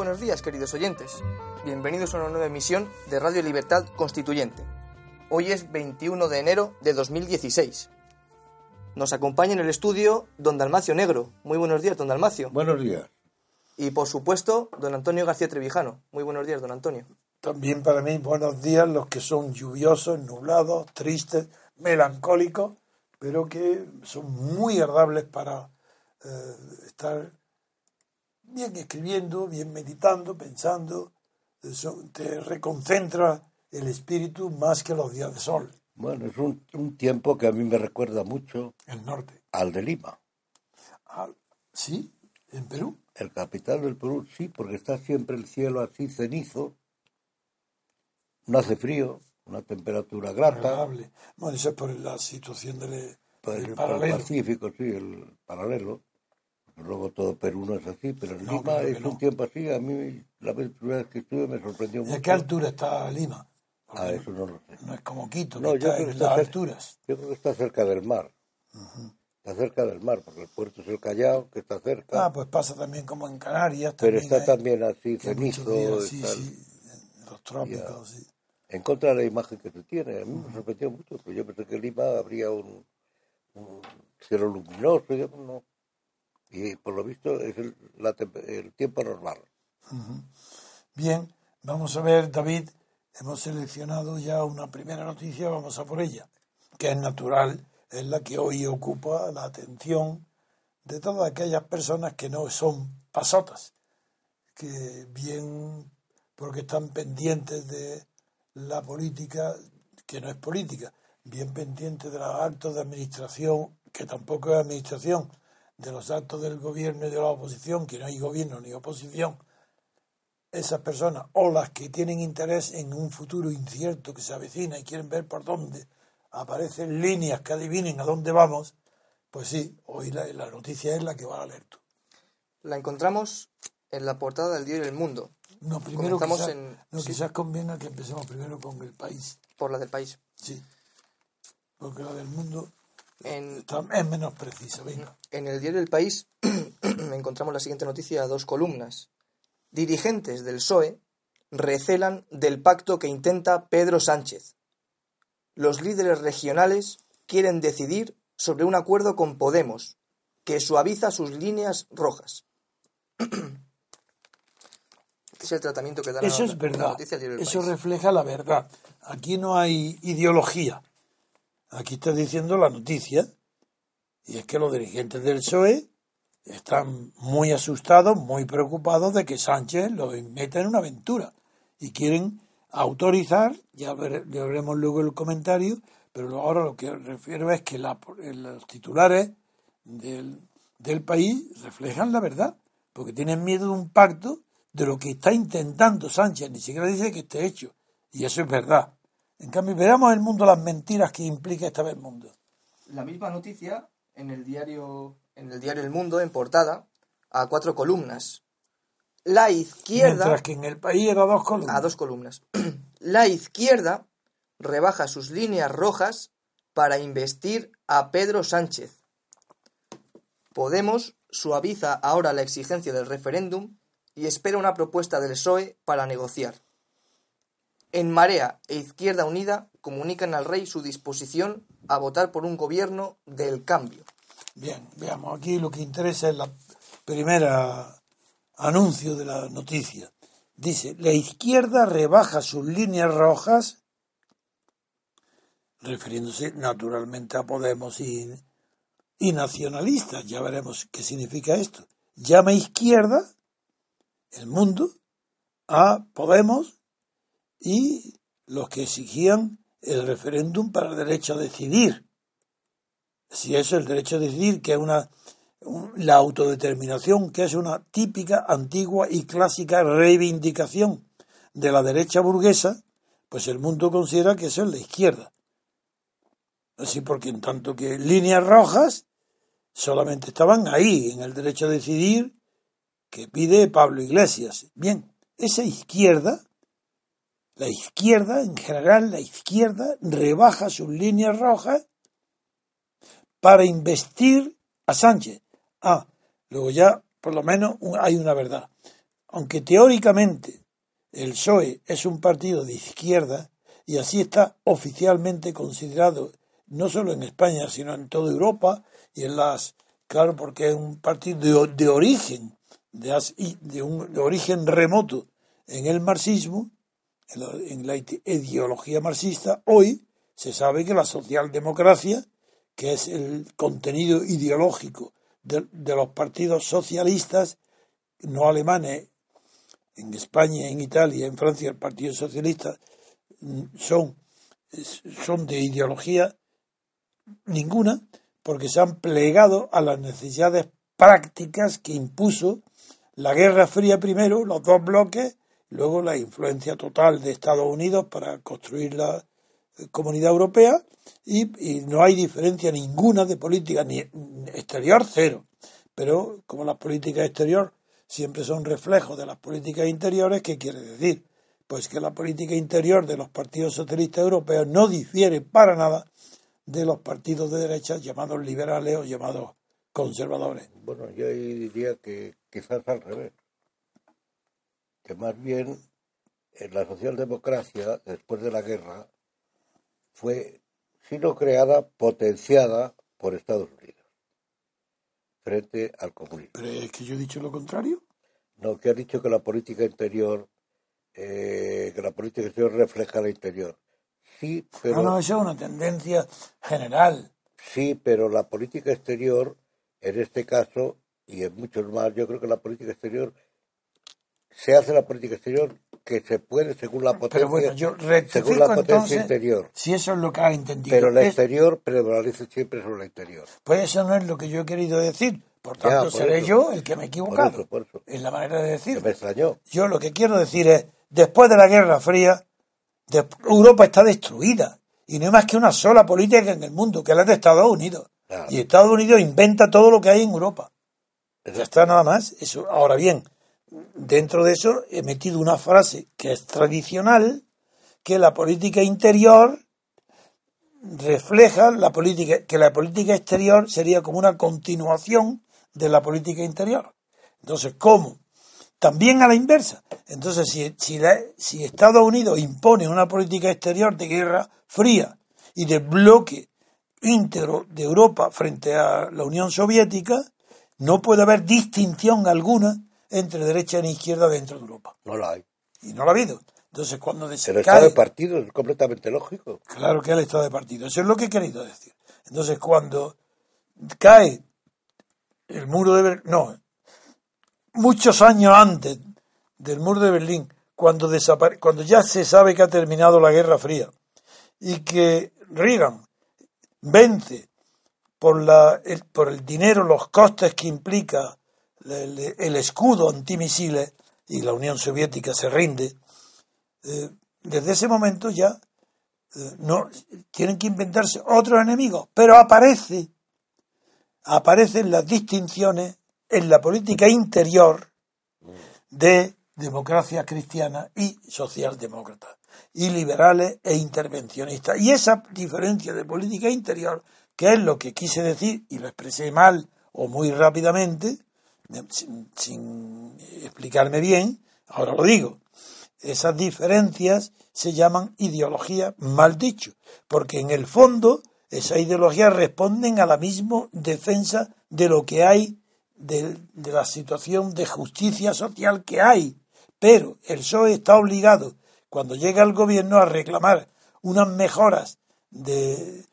Buenos días, queridos oyentes. Bienvenidos a una nueva emisión de Radio Libertad Constituyente. Hoy es 21 de enero de 2016. Nos acompaña en el estudio don Dalmacio Negro. Muy buenos días, don Dalmacio. Buenos días. Y por supuesto, don Antonio García Trevijano. Muy buenos días, don Antonio. También para mí buenos días los que son lluviosos, nublados, tristes, melancólicos, pero que son muy agradables para eh, estar bien escribiendo, bien meditando, pensando. Eso te reconcentra el espíritu más que los días de sol. Bueno, es un, un tiempo que a mí me recuerda mucho El norte. al de Lima. Ah, ¿Sí? ¿En Perú? El capital del Perú, sí, porque está siempre el cielo así cenizo, no hace frío, una temperatura grata, Agradable. Bueno, eso es por la situación del, por del el, por el paralelo. Pacífico, sí, el paralelo. Luego todo Perú no es así, pero No, Lima claro es no. un tiempo así. A mí la vez- primera vez que estuve me sorprendió ¿Y mucho. a qué altura está Lima? Porque Ah, eso no lo sé. no es como Quito, que No, yo está creo que en está las cerca. alturas. Yo creo que está cerca del mar. Está cerca del mar, porque el puerto es el Callao, que está cerca. Ah, pues pasa también como en Canarias. pero está hay- también así, cenizo. sí, sí, en los trópicos, sí. En contra de la imagen que se tiene. A mí me sorprendió mucho, porque yo pensé que en Lima habría un, un cielo luminoso. Yo no. Y por lo visto es el, tiempo normal. Bien, vamos a ver, David, hemos seleccionado ya una primera noticia, vamos a por ella, que es natural, es la que hoy ocupa la atención de todas aquellas personas que no son pasotas, que bien porque están pendientes de la política, que no es política, bien pendientes de los actos de administración, que tampoco es administración, de los actos del gobierno y de la oposición, que no hay gobierno ni oposición, esas personas o las que tienen interés en un futuro incierto que se avecina y quieren ver por dónde aparecen líneas que adivinen a dónde vamos, pues sí, hoy la, la noticia es la que va a leer tú. La encontramos en la portada del diario El Mundo, No, primero quizás, en- no, sí. quizás convenga que empecemos primero con el país, por la del país. sí, porque la del mundo En, está- es menos precisa. Venga. en el diario El País encontramos la siguiente noticia a dos columnas. Dirigentes del PSOE recelan del pacto que intenta Pedro Sánchez. Los líderes regionales quieren decidir sobre un acuerdo con Podemos, que suaviza sus líneas rojas. Este es el tratamiento que da la- Eso la es verdad, noticia del diario El eso País. refleja la verdad. Aquí no hay ideología. Aquí está diciendo la noticia. Y es que los dirigentes del PSOE están muy asustados, muy preocupados de que Sánchez los meta en una aventura. Y quieren autorizar, ya, vere- ya veremos luego el comentario, pero ahora lo que refiero es que la- los titulares del, del país reflejan la verdad, porque tienen miedo de un pacto de lo que está intentando Sánchez, ni siquiera dice que esté hecho, y eso es verdad. En cambio, veamos el mundo, las mentiras que implica esta vez el mundo. La misma noticia en el diario en el diario El Mundo en portada a cuatro columnas. La izquierda Mientras que en el país era dos columnas. a dos columnas. La izquierda rebaja sus líneas rojas para investir a Pedro Sánchez. Podemos suaviza ahora la exigencia del referéndum y espera una propuesta del PSOE para negociar. En Marea e Izquierda Unida comunican al rey su disposición a votar por un gobierno del cambio. Bien, veamos, aquí lo que interesa es la primera anuncio de la noticia. Dice, la izquierda rebaja sus líneas rojas, refiriéndose naturalmente a Podemos y, y nacionalistas, ya veremos qué significa esto. Llama izquierda el mundo a Podemos y los que exigían el referéndum para el derecho a decidir si eso es el derecho a decidir, que es una un- la autodeterminación, que es una típica, antigua y clásica reivindicación de la derecha burguesa, pues el mundo considera que eso es la izquierda. Así porque en tanto que líneas rojas solamente estaban ahí, en el derecho a decidir que pide Pablo Iglesias. Bien, esa izquierda, la izquierda en general, la izquierda rebaja sus líneas rojas para investir a Sánchez. Ah, luego ya por lo menos hay una verdad. aunque teóricamente el PSOE es un partido de izquierda y así está oficialmente considerado no solo en España, sino en toda Europa y en las, claro, porque es un partido de, de origen, de, de, un de origen remoto en el marxismo, en la, ideología marxista, hoy se sabe que la socialdemocracia, que es el contenido ideológico de, de los partidos socialistas, no alemanes, en España, en Italia, en Francia, el Partido Socialista, mm, son, son de ideología ninguna, porque se han plegado a las necesidades prácticas que impuso la Guerra Fría primero, los dos bloques, luego la influencia total de Estados Unidos para construir la eh, comunidad europea y, y no hay diferencia ninguna de política ni exterior cero. Pero como las políticas exterior siempre son reflejos de las políticas interiores, ¿qué quiere decir? Pues que la política interior de los partidos socialistas europeos no difiere para nada de los partidos de derecha llamados liberales o llamados conservadores. Bueno, yo diría que quizás al revés. Que más bien en la socialdemocracia, después de la guerra, fue, si no creada, potenciada por Estados Unidos frente al comunismo. Pero es que yo he dicho lo contrario. No, que ha dicho que la política interior, eh, que la política exterior refleja la interior. Sí, pero... No, no, eso es una tendencia general. Sí, pero la política exterior, en este caso, y en muchos más, yo creo que la política exterior, se hace la política exterior que se puede según la potencia, Pero bueno, yo según la potencia entonces interior. si eso es lo que ha entendido. Pero la Es- exterior prevalece siempre sobre la interior. Pues eso no es lo que yo he querido decir. Por Ya, tanto, por seré eso. yo el que me he equivocado. Por eso, por eso. Es la manera de decir. me extrañó. Yo lo que quiero decir es, después de la Guerra Fría, Europa está destruida. Y no hay más que una sola política en el mundo, que es la de Estados Unidos. Claro. Y Estados Unidos inventa todo lo que hay en Europa. Ya está nada más. Eso. Ahora bien, dentro de eso he metido una frase que es tradicional, que la política interior refleja la política, que la política exterior sería como una continuación de la política interior. Entonces, ¿cómo? También a la inversa. Entonces, si, si, si Estados Unidos impone una política exterior de guerra fría y de bloque íntegro de Europa frente a la Unión Soviética, no puede haber distinción alguna entre derecha e izquierda dentro de Europa. No la hay. Y no la ha habido. Entonces, cuando El decae, estado de partido es completamente lógico. Claro que es el estado de partido. Eso es lo que he querido decir. Entonces, cuando cae el muro de Berlín, no, muchos años antes del muro de Berlín, cuando, desapare- cuando ya se sabe que ha terminado la Guerra Fría y que Reagan vence por, la, el, por el dinero, los costes que implica el, el escudo antimisiles y la Unión Soviética se rinde, eh, desde ese momento ya eh, no tienen que inventarse otros enemigos, pero aparece, aparecen las distinciones en la política interior de democracia cristiana y socialdemócrata, y liberales e intervencionistas. Y esa diferencia de política interior, que es lo que quise decir, y lo expresé mal o muy rápidamente, sin, explicarme bien, ahora lo digo, esas diferencias se llaman ideologías mal dicho, porque en el fondo esas ideologías responden a la misma defensa de lo que hay, de, la situación de justicia social que hay. Pero el PSOE está obligado, cuando llega al gobierno, a reclamar unas mejoras de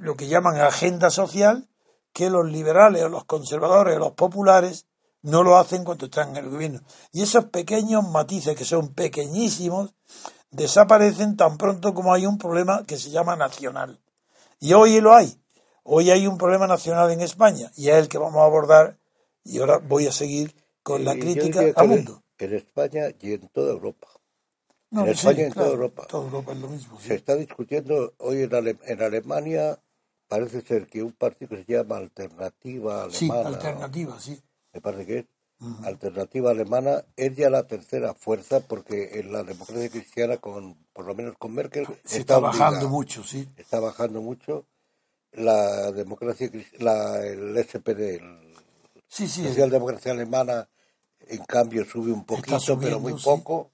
lo que llaman agenda social que los liberales o los conservadores o los populares no lo hacen cuando están en el gobierno. Y esos pequeños matices, que son pequeñísimos, desaparecen tan pronto como hay un problema que se llama nacional. Y hoy lo hay. Hoy hay un problema nacional en España y es el que vamos a abordar y ahora voy a seguir con la Y yo crítica al mundo. En España y en toda Europa. No, en sí, España y en claro, toda Europa. Toda Europa es lo mismo. sí. Se está discutiendo hoy en, Ale- en Alemania, parece ser que un partido que se llama Alternativa Sí, Alemana, alternativa, sí. me parece que es, Alternativa Alemana, es ya la tercera fuerza porque en la democracia cristiana, con por lo menos con Merkel, Se está, bajando mucho, sí. está bajando mucho la democracia la, el SPD, el Sí, sí. socialdemocracia alemana en cambio sube un poquito, subiendo, pero muy sí. poco,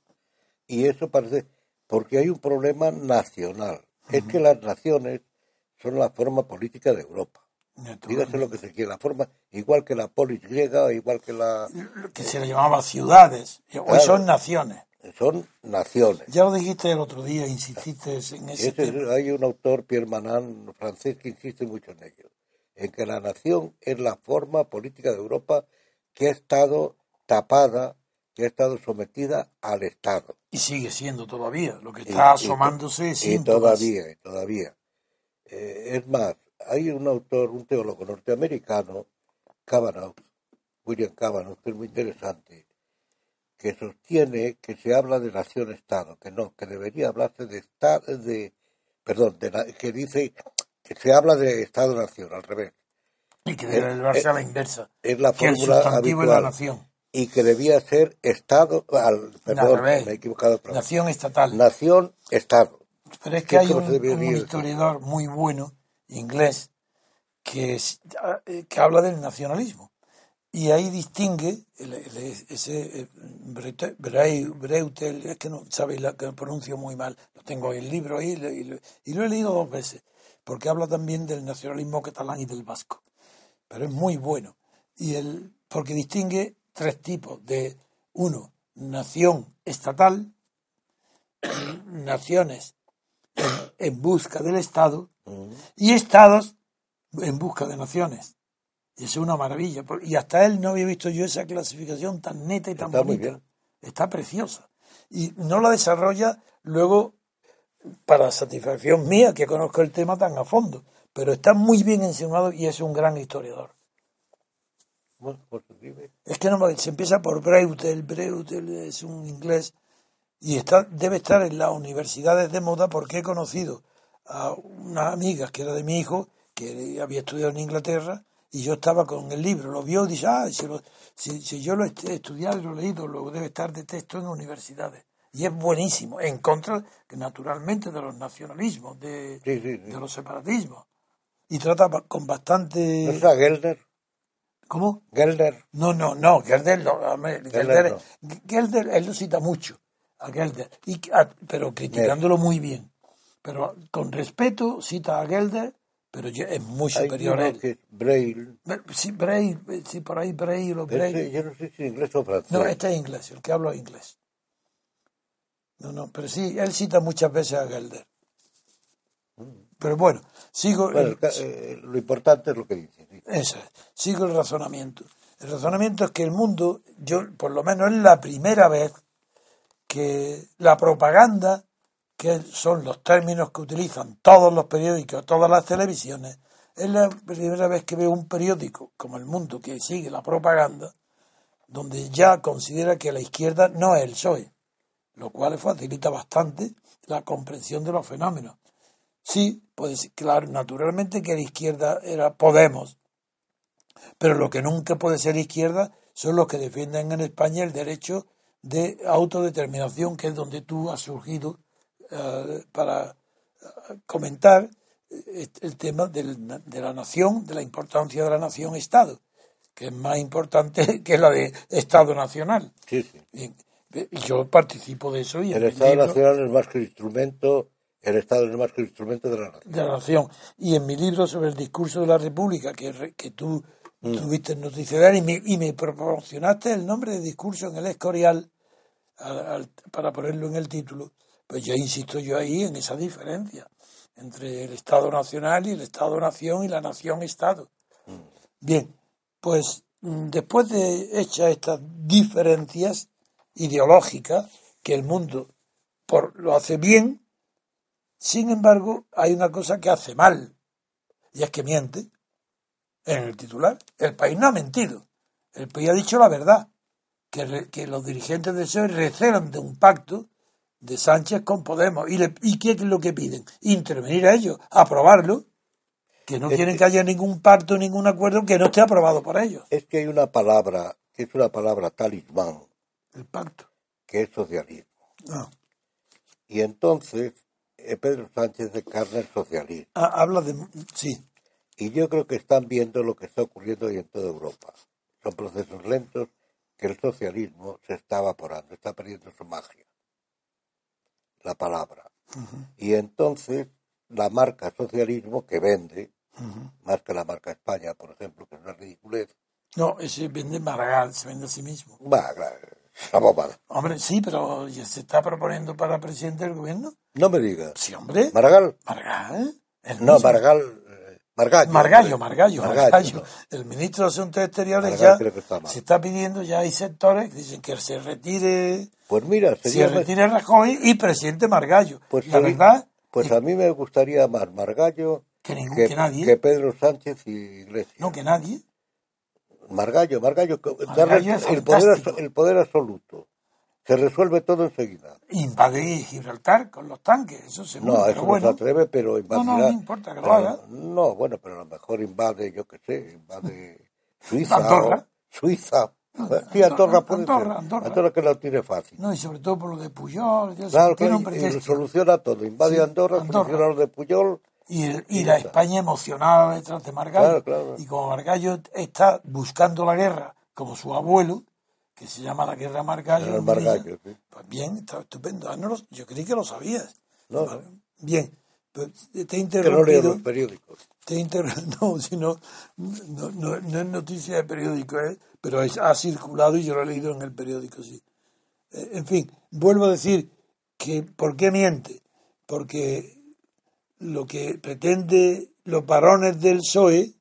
y eso parece, porque hay un problema nacional. Es que las naciones son la forma política de Europa. Dígase lo que se quiera, la forma, igual que la polis griega, igual que la... que se le llamaba ciudades, hoy Claro. son naciones. Son naciones. Ya lo dijiste el otro día, insististe en ese tema. hay un autor, Pierre Manan, francés, que insiste mucho en ello, en que la nación es la forma política de Europa que ha estado tapada, que ha estado sometida al Estado. Y sigue siendo todavía, lo que Y- está y- asomándose Y síntomas. todavía, y todavía. Eh, es más, hay un autor, un teólogo norteamericano, Kavanaugh, William Kavanaugh, que es muy interesante, que sostiene que se habla de nación-estado, que no, que debería hablarse de estado, de, perdón, de, que dice que se habla de estado-nación, al revés. Y que debe Eh, llevarse eh, a la inversa. Es la fórmula es la habitual. nación. Y que debía ser estado, al, perdón, revés. me he equivocado. Nación estatal. Nación-estado. Pero es ¿Qué que hay un, historiador muy bueno, inglés, que, es- eh, que habla del nacionalismo. Y ahí distingue el- el- ese Breutel, es que no sabéis la que lo pronuncio muy mal, lo tengo en el libro ahí y lo, y lo- y lo he leído dos veces, porque habla también del nacionalismo catalán y del vasco. Pero es muy bueno. Y el, porque distingue tres tipos de, uno, nación estatal, naciones en, en busca del Estado Mm. y estados en busca de naciones. Y eso es una maravilla. Y hasta él no había visto yo esa clasificación tan neta y tan Está muy bonita. bien. Está preciosa. Y no la desarrolla luego para satisfacción mía, que conozco el tema tan a fondo. Pero está muy bien enseñado y es un gran historiador. Bueno, pues. Es que no se empieza por Breutel, Breutel es un inglés y está debe estar en las universidades de moda porque he conocido a una amiga que era de mi hijo que había estudiado en Inglaterra y yo estaba con el libro, lo vio y dice, ah, si, lo- si- si yo lo he estudiado y lo he leído, luego debe estar de texto en universidades. Y es buenísimo, en contra, naturalmente, de los nacionalismos, de, Sí, sí, sí. de los separatismos. Y trata con ¿No bastante... está Gelder? ¿Cómo? Gelder. No, no, no, Gelder, no, Gelder Gelder, Gelder, él lo cita mucho, a Gelder, y, a- pero criticándolo muy bien. Pero con respeto cita a Gelder, pero yo- es muy superior a él. que es Braille. Sí, Bray, sí, por ahí Bray o Bray. Ese, yo no sé si inglés o francés. No, este es inglés, el que habla es inglés. No, no, pero sí, él cita muchas veces a Gelder. Pero bueno, sigo. Bueno, el ca- eh, lo importante es lo que dice. sí. Eso es. Sigo el razonamiento. El razonamiento es que el mundo, yo por lo menos es la primera vez que la propaganda, que son los términos que utilizan todos los periódicos, todas las televisiones, es la primera vez que veo un periódico como El Mundo que sigue la propaganda, donde ya considera que la izquierda no es el PSOE, lo cual facilita bastante la comprensión de los fenómenos. Sí, pues claro, naturalmente que la izquierda era Podemos, pero lo que nunca puede ser izquierda son los que defienden en España el derecho de autodeterminación, que es donde tú has surgido eh, para eh, comentar eh, el tema del- de la nación, de la importancia de la nación-Estado, que es más importante que la de Estado nacional. Sí, sí. Y, yo participo de eso y en El Estado libro- Nacional es más que instrumento, el Estado es más que instrumento de la nación. de la nación. Y en mi libro sobre el discurso de la República, que, que tú tuviste noticia de él y me, y me proporcionaste el nombre de discurso en el Escorial al- al- para ponerlo en el título, pues yo insisto yo ahí en esa diferencia entre el Estado Nacional y el Estado-Nación y la Nación-Estado. Bien, pues mm, después de hechas estas diferencias ideológicas, que el mundo por, lo hace bien, sin embargo, hay una cosa que hace mal, y es que miente en el titular. El país no ha mentido. El país ha dicho la verdad, que, re- que los dirigentes del PSOE recelan de un pacto de Sánchez con Podemos. ¿Y, le- ¿Y qué es lo que piden? Intervenir a ellos, aprobarlo, que no Es quieren que- que haya ningún pacto, ningún acuerdo que no esté aprobado por ellos. Es que hay una palabra, que es una palabra talismán, El pacto. que es socialismo. Ah. Y entonces eh, Pedro Sánchez encarna el socialismo. Ah, habla de... Sí, Y yo creo que están viendo lo que está ocurriendo hoy en toda Europa. Son procesos lentos, que el socialismo se está evaporando, está perdiendo su magia, la palabra. Y entonces la marca socialismo que vende, más que la marca España, por ejemplo, que es una ridiculez. No, ese vende Maragall, se vende a sí mismo. Va, claro, bobada. Hombre, sí, pero ya se está proponiendo para presidente del gobierno. No me digas. Sí, hombre. Maragall. Maragall. No, mismo. Maragall. Margallo. Margallo. Margallo, Margallo. El ministro de Asuntos Exteriores Margallo ya se está pidiendo, ya hay sectores que dicen que se retire, Pues mira, se retire Rajoy y presidente Margallo. Pues, la eh, verdad, Pues a mí me gustaría más Margallo que, ningún, que, que nadie, que Pedro Sánchez y Iglesias. no que nadie, Margallo, Margallo, Margallo poder, el poder absoluto. Se resuelve todo enseguida. invade Gibraltar con los tanques, eso seguro, No, eso bueno. no se atreve, pero no, invadirá. no, no importa que lo haga. No, bueno, pero a lo mejor invade, yo qué sé, invade Suiza. Andorra. o Suiza. Sí, Andorra puede Andorra, ser. Andorra. Andorra que lo tiene fácil. No, y sobre todo por lo de Puyol, ya Claro, tiene un y- soluciona todo. Invade Sí, Andorra, Andorra. soluciona lo de Puyol. Y, el- y Y la está. España emocionada detrás de Margallo. Claro, claro. Y como Margallo está buscando la guerra, como su abuelo, que se llama la guerra Margallo. Margallo, sí. Pues bien, está estupendo. Ah, no lo- yo creí que lo sabías. No, no. Bien, pues te he Que no leo interrumpido. los periódicos. te he No, si no, no, no- no es noticia de periódico, ¿eh? pero es- ha circulado y yo lo he leído en el periódico, sí. Eh, En fin, vuelvo a decir que ¿por qué miente? Porque lo que pretende los varones del PSOE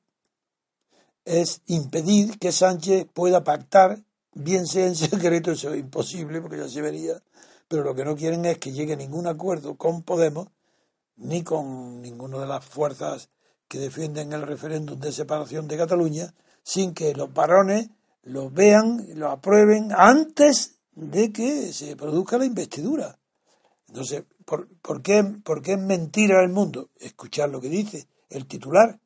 es impedir que Sánchez pueda pactar, bien sea en secreto, eso es imposible porque ya se vería, pero lo que no quieren es que llegue ningún acuerdo con Podemos ni con ninguna de las fuerzas que defienden el referéndum de separación de Cataluña, sin que los varones lo vean, lo aprueben antes de que se produzca la investidura. Entonces, ¿por, por qué, por qué es mentira el mundo? Escuchar lo que dice el titular.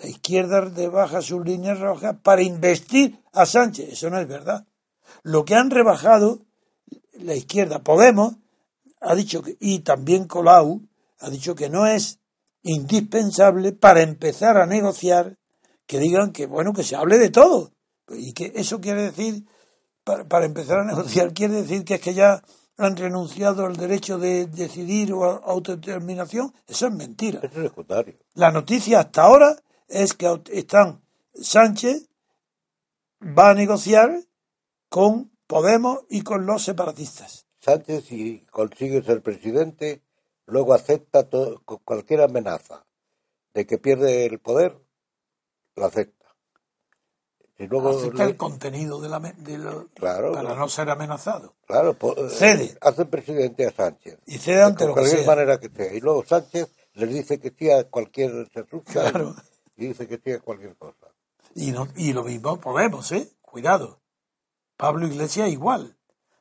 La izquierda rebaja sus líneas rojas para investir a Sánchez. Eso no es verdad. Lo que han rebajado la izquierda, Podemos, ha dicho que, y también Colau, ha dicho que no es indispensable para empezar a negociar que digan que, bueno, que se hable de todo. Y que eso quiere decir, para, para empezar a negociar, quiere decir que es que ya han renunciado al derecho de decidir o a autodeterminación. Eso es mentira. Es. La noticia hasta ahora es que están Sánchez va a negociar con Podemos y con los separatistas. Sánchez, si consigue ser presidente, luego acepta todo, cualquier amenaza de que pierde el poder, la acepta. Si luego Acepta le- el contenido de la, de Claro. para no ser amenazado. claro, eh, Cede. hacen presidente a Sánchez. Y cede ante de lo que cualquier sea. manera que sea. Y luego Sánchez les dice que sí a cualquier se Claro. Y dice que sí a cualquier cosa. Y, no, y lo mismo Podemos, ¿eh? Cuidado. Pablo Iglesias igual.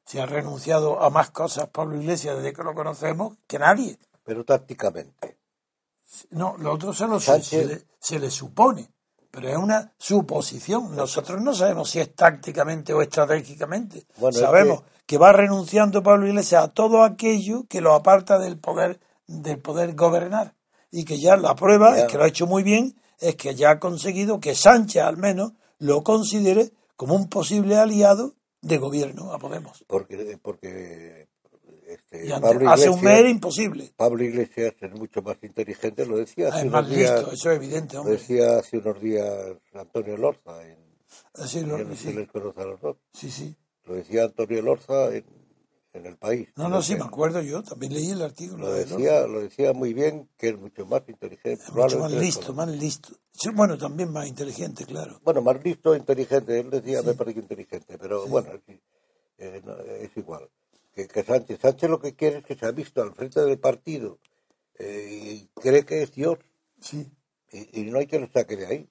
Se ha renunciado a más cosas Pablo Iglesias desde que lo conocemos que nadie. Pero tácticamente. No, lo otro se, lo, Sánchez- se, le, se le supone, pero es una suposición. Nosotros no sabemos si es tácticamente o estratégicamente. Bueno, es sabemos que... va renunciando Pablo Iglesias a todo aquello que lo aparta del poder del poder gobernar y que ya la prueba Ya. es que lo ha hecho muy bien es que ya ha conseguido que Sánchez al menos lo considere como un posible aliado de gobierno a Podemos. Porque, porque este, ante- Pablo, hace un mes era Iglesias, imposible. Pablo Iglesias es mucho más inteligente, lo decía Ah, hace Es más unos días. listo, eso es evidente, Lo hombre. decía hace unos días Antonio Lorza, en, Así lo- les conoce a los dos. sí, sí. Lo decía Antonio Lorza en, en El País. No, no, sí, me acuerdo yo, también leí el artículo Lo de decía, lo decía muy bien, que es mucho más inteligente. Es mucho más listo, más listo. Sí, bueno, también más inteligente, claro. Bueno, más listo, inteligente. Él decía, me parece inteligente, pero bueno, sí, eh, no, es igual. Que, que Sánchez, Sánchez lo que quiere es que se ha visto al frente del partido eh, y cree que es Dios Sí, y, y no hay que lo saque de ahí.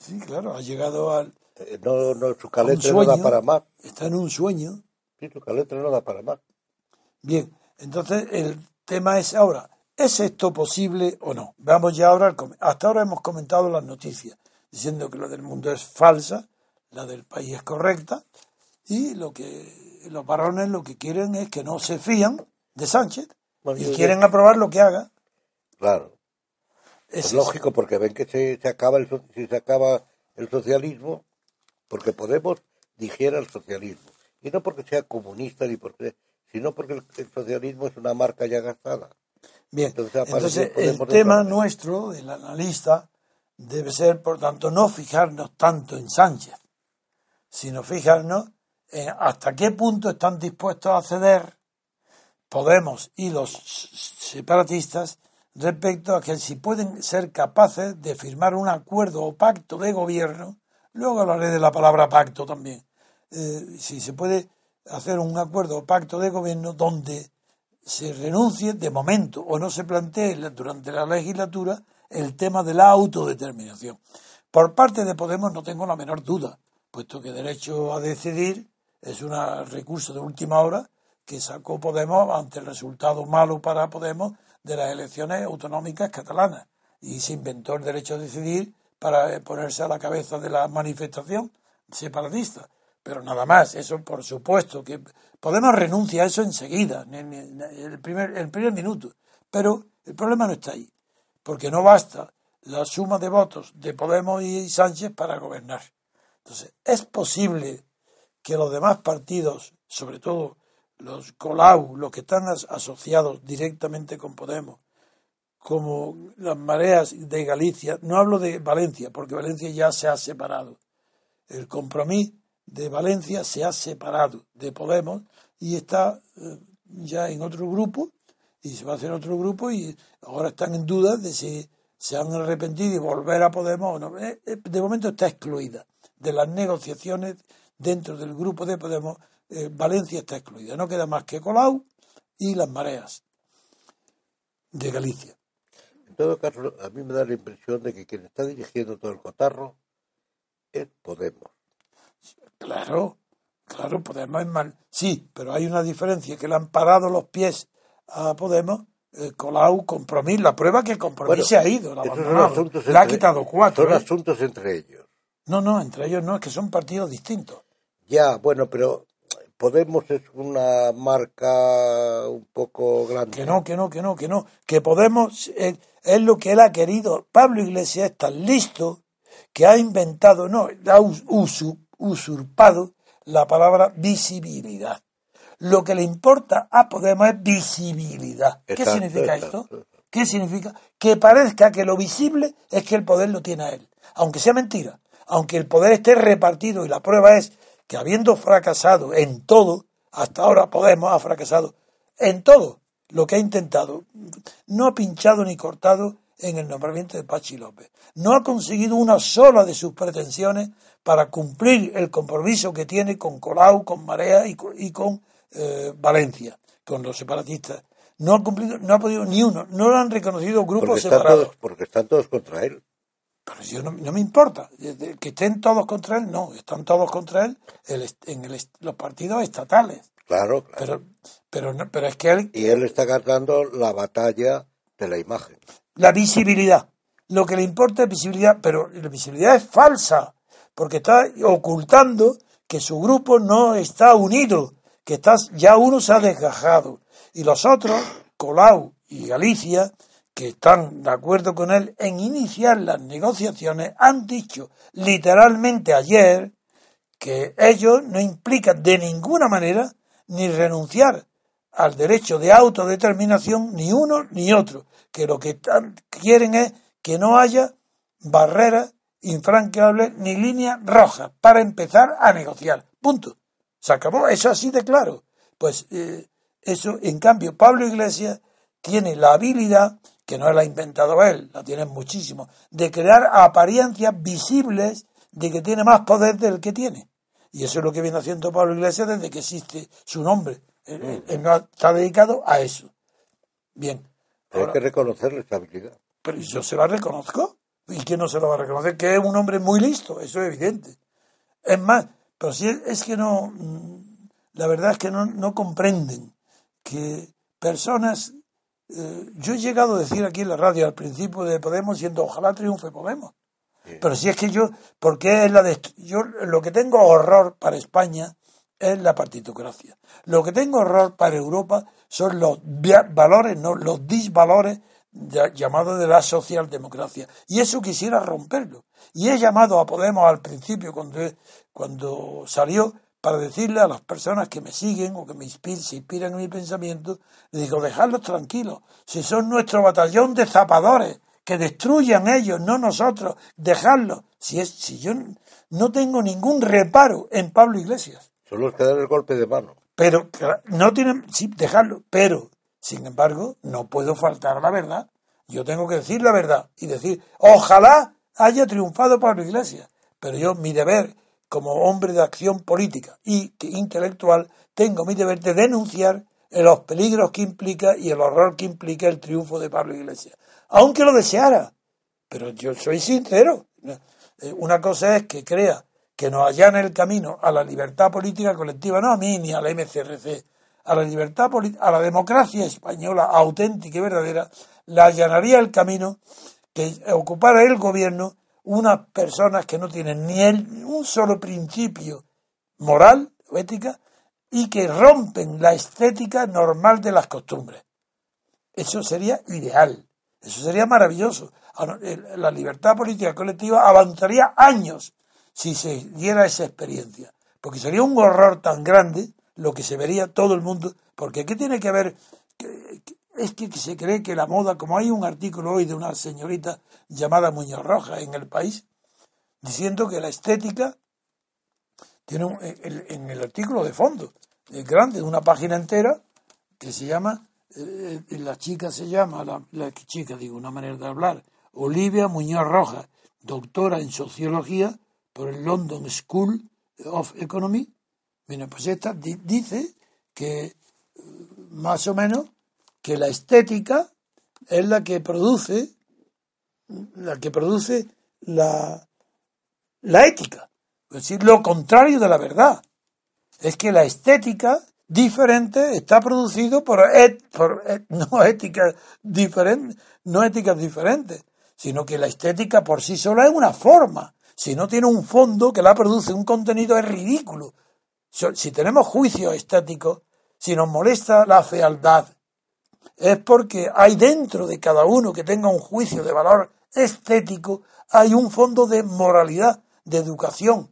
sí, claro, ha llegado al... Eh, no, no, su caletre no da para más. Está en un sueño. Sí, su caletre no da para más. Bien, entonces el tema es ahora, ¿es esto posible o no? Vamos ya ahora al... Hasta ahora hemos comentado las noticias, diciendo que la del mundo es falsa, la del país es correcta, y lo que los varones lo que quieren es que no se fían de Sánchez Bueno, y quieren aprobar lo que haga. Claro. Es Es lógico porque ven que se, se acaba el, se acaba el socialismo, porque Podemos digiera el socialismo. Y no porque sea comunista ni porque, sino porque el, el socialismo es una marca ya gastada. Bien, Entonces, el tema manera. nuestro, del analista, debe ser, por tanto, no fijarnos tanto en Sánchez, sino fijarnos en hasta qué punto están dispuestos a ceder Podemos y los separatistas respecto a que si pueden ser capaces de firmar un acuerdo o pacto de gobierno, luego hablaré de la palabra pacto también, eh, si se puede hacer un acuerdo o pacto de gobierno donde se renuncie de momento o no se plantee la- durante la legislatura el tema de la autodeterminación. Por parte de Podemos no tengo la menor duda, puesto que derecho a decidir es un recurso de última hora que sacó Podemos ante el resultado malo para Podemos de las elecciones autonómicas catalanas y se inventó el derecho a decidir para eh, ponerse a la cabeza de la manifestación separatista. Pero nada más, eso por supuesto que Podemos renuncia a eso enseguida, en el primer, el primer minuto. Pero el problema no está ahí, porque no basta la suma de votos de Podemos y Sánchez para gobernar. Entonces, es posible que los demás partidos, sobre todo los Colau, los que están as- asociados directamente con Podemos, como las mareas de Galicia, no hablo de Valencia, porque Valencia ya se ha separado. El compromiso de Valencia se ha separado de Podemos y está eh, ya en otro grupo y se va a hacer otro grupo y ahora están en duda de si se han arrepentido y volver a Podemos o no. Eh, eh, De momento está excluida de las negociaciones dentro del grupo de Podemos. Valencia está excluida. No queda más que Colau y las mareas de Galicia. En todo caso, a mí me da la impresión de que quien está dirigiendo todo el cotarro es Podemos. Claro, claro, Podemos es mal. Sí, pero hay una diferencia, que le han parado los pies a Podemos, eh, Colau, Compromís, la prueba que Compromís Bueno, se ha ido, la son Le ha entre- quitado cuatro. Son ¿eh? asuntos entre ellos. No, no, entre ellos no, es que son partidos distintos. Ya, bueno, pero Podemos es una marca un poco grande. Que no, que no, que no, que no. Que Podemos es lo que él ha querido. Pablo Iglesias es tan listo que ha inventado, no, ha us- usu- usurpado la palabra visibilidad. Lo que le importa a Podemos es visibilidad. ¿Qué significa esto? ¿Qué significa? Que parezca que lo visible es que el poder lo tiene a él. Aunque sea mentira. Aunque el poder esté repartido y la prueba es que habiendo fracasado en todo, hasta ahora Podemos ha fracasado en todo lo que ha intentado. No ha pinchado ni cortado en el nombramiento de Pachi López. No ha conseguido una sola de sus pretensiones para cumplir el compromiso que tiene con Colau, con Marea y con, y con, eh, Valencia, con los separatistas. No ha cumplido, no ha podido ni uno. No lo han reconocido grupos porque, separados. todos, porque están todos contra él. Pero yo no, no me importa. Que estén todos contra él, no. Están todos contra él el en el los partidos estatales. Claro, claro. Pero, pero, no- pero es que él, y él está ganando la batalla de la imagen. la visibilidad. Lo que le importa es visibilidad, pero la visibilidad es falsa, porque está ocultando que su grupo no está unido, que ya uno se ha desgajado. Y los otros, Colau y Galicia, que están de acuerdo con él en iniciar las negociaciones, han dicho literalmente ayer que ellos no implican de ninguna manera ni renunciar al derecho de autodeterminación ni uno ni otro, que lo que quieren es que no haya barreras infranqueables ni líneas rojas para empezar a negociar. Punto. Se acabó, eso así de claro. Pues eh, eso, en cambio, Pablo Iglesias tiene la habilidad, que no la ha inventado él, la tiene muchísimo, de crear apariencias visibles de que tiene más poder del que tiene. Y eso es lo que viene haciendo Pablo Iglesias desde que existe su nombre. Él, él- él no está dedicado a eso. Bien. Hay que reconocerle esa habilidad. pero yo se la reconozco. ¿Y quién no se lo va a reconocer? Que es un hombre muy listo, eso es evidente. Es más, pero si es, es que no, mm, la verdad es que no, no comprenden que personas, eh, yo he llegado a decir aquí en la radio al principio de Podemos, siendo ojalá triunfe Podemos. Pero si es que yo, porque es la dest- yo lo que tengo horror para España es la partitocracia. Lo que tengo horror para Europa son los valores, no, los disvalores llamado de la socialdemocracia. Y eso quisiera romperlo. Y he llamado a Podemos al principio, cuando, cuando salió, para decirle a las personas que me siguen o que me inspiran, se inspiran en mi pensamiento, le digo, dejadlos tranquilos. Si son nuestro batallón de zapadores, que destruyan ellos, no nosotros, dejadlos. Si, es, si yo no tengo ningún reparo en Pablo Iglesias. Solo es que dar el golpe de mano. Pero no tienen, sí, dejarlo, pero, sin embargo, no puedo faltar a la verdad. Yo tengo que decir la verdad y decir, ojalá haya triunfado Pablo Iglesias. Pero yo, mi deber como hombre de acción política y intelectual, tengo mi deber de denunciar los peligros que implica y el horror que implica el triunfo de Pablo Iglesias. Aunque lo deseara. Pero yo soy sincero. Una cosa es que crea que nos allana el camino a la libertad política colectiva, no a mí ni al MCRC, a la libertad a la democracia española auténtica y verdadera, la allanaría el camino que ocupara el gobierno unas personas que no tienen ni el- un solo principio moral o ética y que rompen la estética normal de las costumbres. Eso sería ideal, eso sería maravilloso. El- La libertad política colectiva avanzaría años si se diera esa experiencia, porque sería un horror tan grande lo que se vería todo el mundo, porque ¿qué tiene que ver? Es que se cree que la moda, como hay un artículo hoy de una señorita llamada Muñoz Roja en el país, diciendo que la estética tiene un- el- en el artículo de fondo, es grande, de una página entera, que se llama, eh, eh, la chica se llama, la, la chica, digo, una manera de hablar, Olivia Muñoz Roja, doctora en sociología por el London School of Economy. Bueno, pues esta di- dice que más o menos que la estética es la que produce la que produce la, la ética, es decir, lo contrario de la verdad. Es que la estética diferente está producido por, no no éticas diferentes, sino que la estética por sí sola es una forma. Si no tiene un fondo que la produce, un contenido es ridículo. Si tenemos juicios estéticos, si nos molesta la fealdad, es porque hay dentro de cada uno que tenga un juicio de valor estético, hay un fondo de moralidad, de educación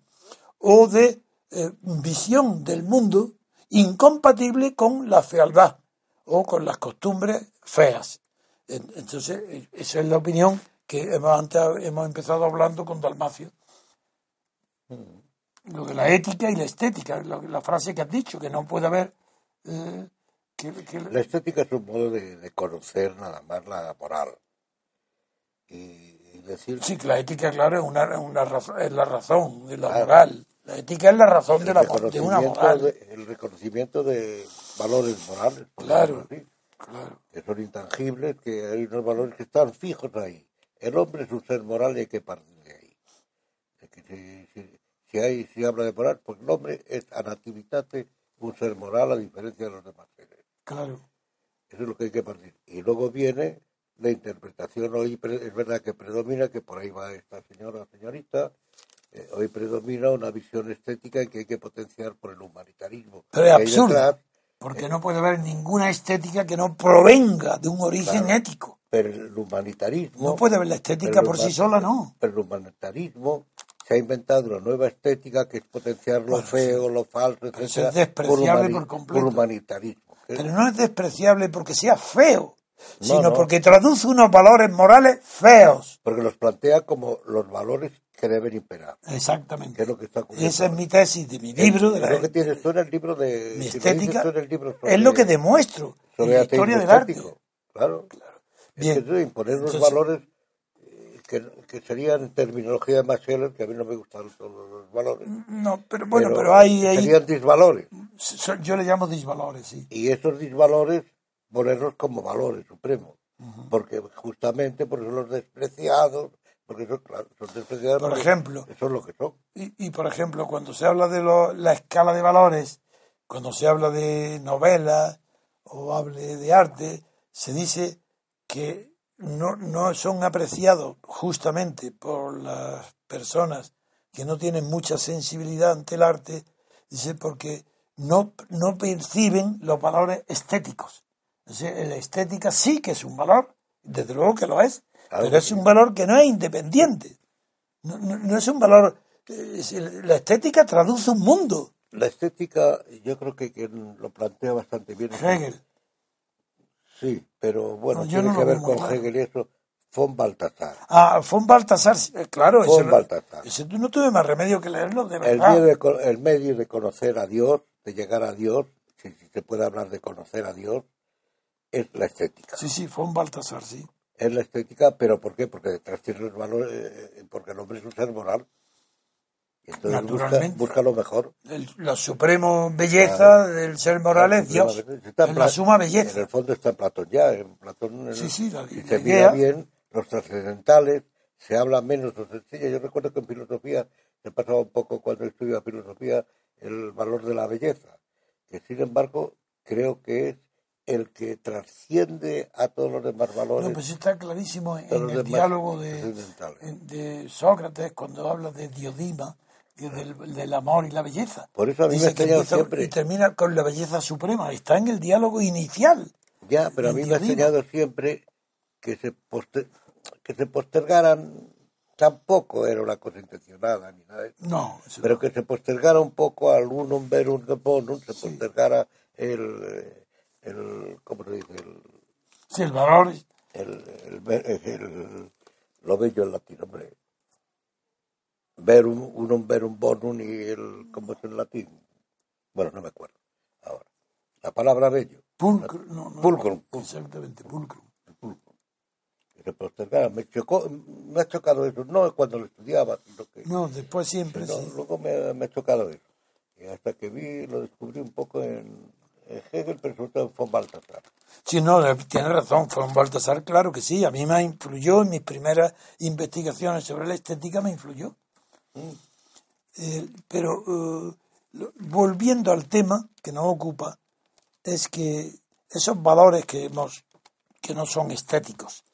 o de eh, visión del mundo incompatible con la fealdad o con las costumbres feas. En- Entonces, eh, esa es la opinión que hemos, antes hemos empezado hablando con Dalmacio. Lo de la ética y la estética, la frase que has dicho, que no puede haber... eh, que- que- La estética es un modo de, de conocer nada más la moral. Y, y decir Sí, que la ética, claro, es, una, una razón, es la razón de la Claro. moral. La ética es la razón el de, la, de una moral. de, el reconocimiento de valores morales, Claro. así, Claro. que son intangibles, que hay unos valores que están fijos ahí. El hombre es un ser moral y hay que partir de ahí. Es que si, si- si hay, si habla de moral, pues el hombre es anativitate un ser moral a diferencia de los demás seres. Claro. Eso es lo que hay que partir. Y luego viene la interpretación. Hoy es verdad que predomina, que por ahí va esta señora, señorita, eh, hoy predomina una visión estética que hay que potenciar por el humanitarismo. Pero es absurdo. detrás, Porque no puede haber ninguna estética que no provenga de un origen Claro. ético. pero el humanitarismo. No puede haber la estética por sí sola, no. Pero el humanitarismo se ha inventado una nueva estética que es potenciar lo Bueno, feo, lo falso, etc. es despreciable por completo. humanitarismo. que- Pero no es despreciable porque sea feo, No, sino no. porque traduce unos valores morales feos. Porque los plantea como los valores que deben imperar. Exactamente. Que es lo que está. Esa es mi tesis de mi libro, de Es la, lo que tienes tú en el libro de. mi si lo dices estética. en el libro sobre- Es lo que demuestro en sobre la ateísmo historia del arte. estético. Claro. Bien. Es que imponer unos Entonces- valores que, que serían en terminología de Max Scheler, que a mí no me gustan todos los valores. No, pero bueno, pero, hay, hay- Serían disvalores. yo le llamo disvalores, sí. Y esos disvalores ponerlos como valores supremos. Porque justamente por eso los despreciados, porque son, claro, son despreciados. Por ejemplo. Eso es lo que son. Y, y, por ejemplo, cuando se habla de lo- la escala de valores, cuando se habla de novelas o hable de arte, se dice que no, no son apreciados justamente por las personas que no tienen mucha sensibilidad ante el arte, dice porque no, no perciben los valores estéticos. La estética sí que es un valor Desde luego que lo es. Claro pero que es un valor que no es independiente. No, no- no es un valor. eh, La estética traduce un mundo. La estética, yo creo que quien lo plantea bastante bien. Hegel. Sí, pero bueno, No, tiene no que ver con claro. Hegel y eso. Von Baltasar. Ah, von Baltasar, eh, claro. Von ese- Baltasar. ese no tuve más remedio que leerlo, de El verdad. medio de, el medio de conocer a Dios, de llegar a Dios, si, si se puede hablar de conocer a Dios, es la estética. Sí, sí, von Baltasar, sí. Es la estética, pero ¿por qué? Porque detrás tiene los valores, eh, porque el hombre es un ser moral. Entonces busca, Naturalmente. busca lo mejor. El- la suprema belleza del ser moral es Dios. Está en la suma En belleza. el fondo está Platón ya. En Platón, en Sí, sí, la- se mira bien, los trascendentales, se habla menos lo sencillo. Yo recuerdo que en filosofía se pasaba un poco cuando estudiaba filosofía el valor de la belleza, que sin embargo creo que es el que trasciende a todos los demás valores. No, pues está clarísimo en, en el diálogo de, en- de Sócrates cuando habla de Diodima, y del, del amor y la belleza. Por eso a mí me ha enseñado empieza- siempre. Y termina con la belleza suprema. Está en el diálogo inicial. Ya, pero a mí me ha enseñado siempre que se, poster- que se postergaran, tampoco era una cosa intencionada ni nada No, eso pero no. que se postergara un poco al unum verum de bonum, se postergara el, el ¿cómo se dice? El, Sí, el valor. el, el el- lo bello en latín, hombre. Verum, unum verum bonum y el, ¿cómo es en latín? Bueno, no me acuerdo ahora. La palabra bello. Pulcro. No, no, Pulcrum, pulcrum. Exactamente, pulcrum. Me chocó, me ha chocado eso, no cuando lo estudiaba, sino que No, después siempre no, sí. luego me, me ha chocado eso. Y hasta que vi, lo descubrí un poco en, en Hegel, pero sobre todo en von Balthasar. Sí, no, le- tiene razón, un Baltasar, claro que sí. A mí me influyó en mis primeras investigaciones sobre la estética, me influyó. Eh, pero eh, volviendo al tema que nos ocupa, es que esos valores que hemos que no son estéticos,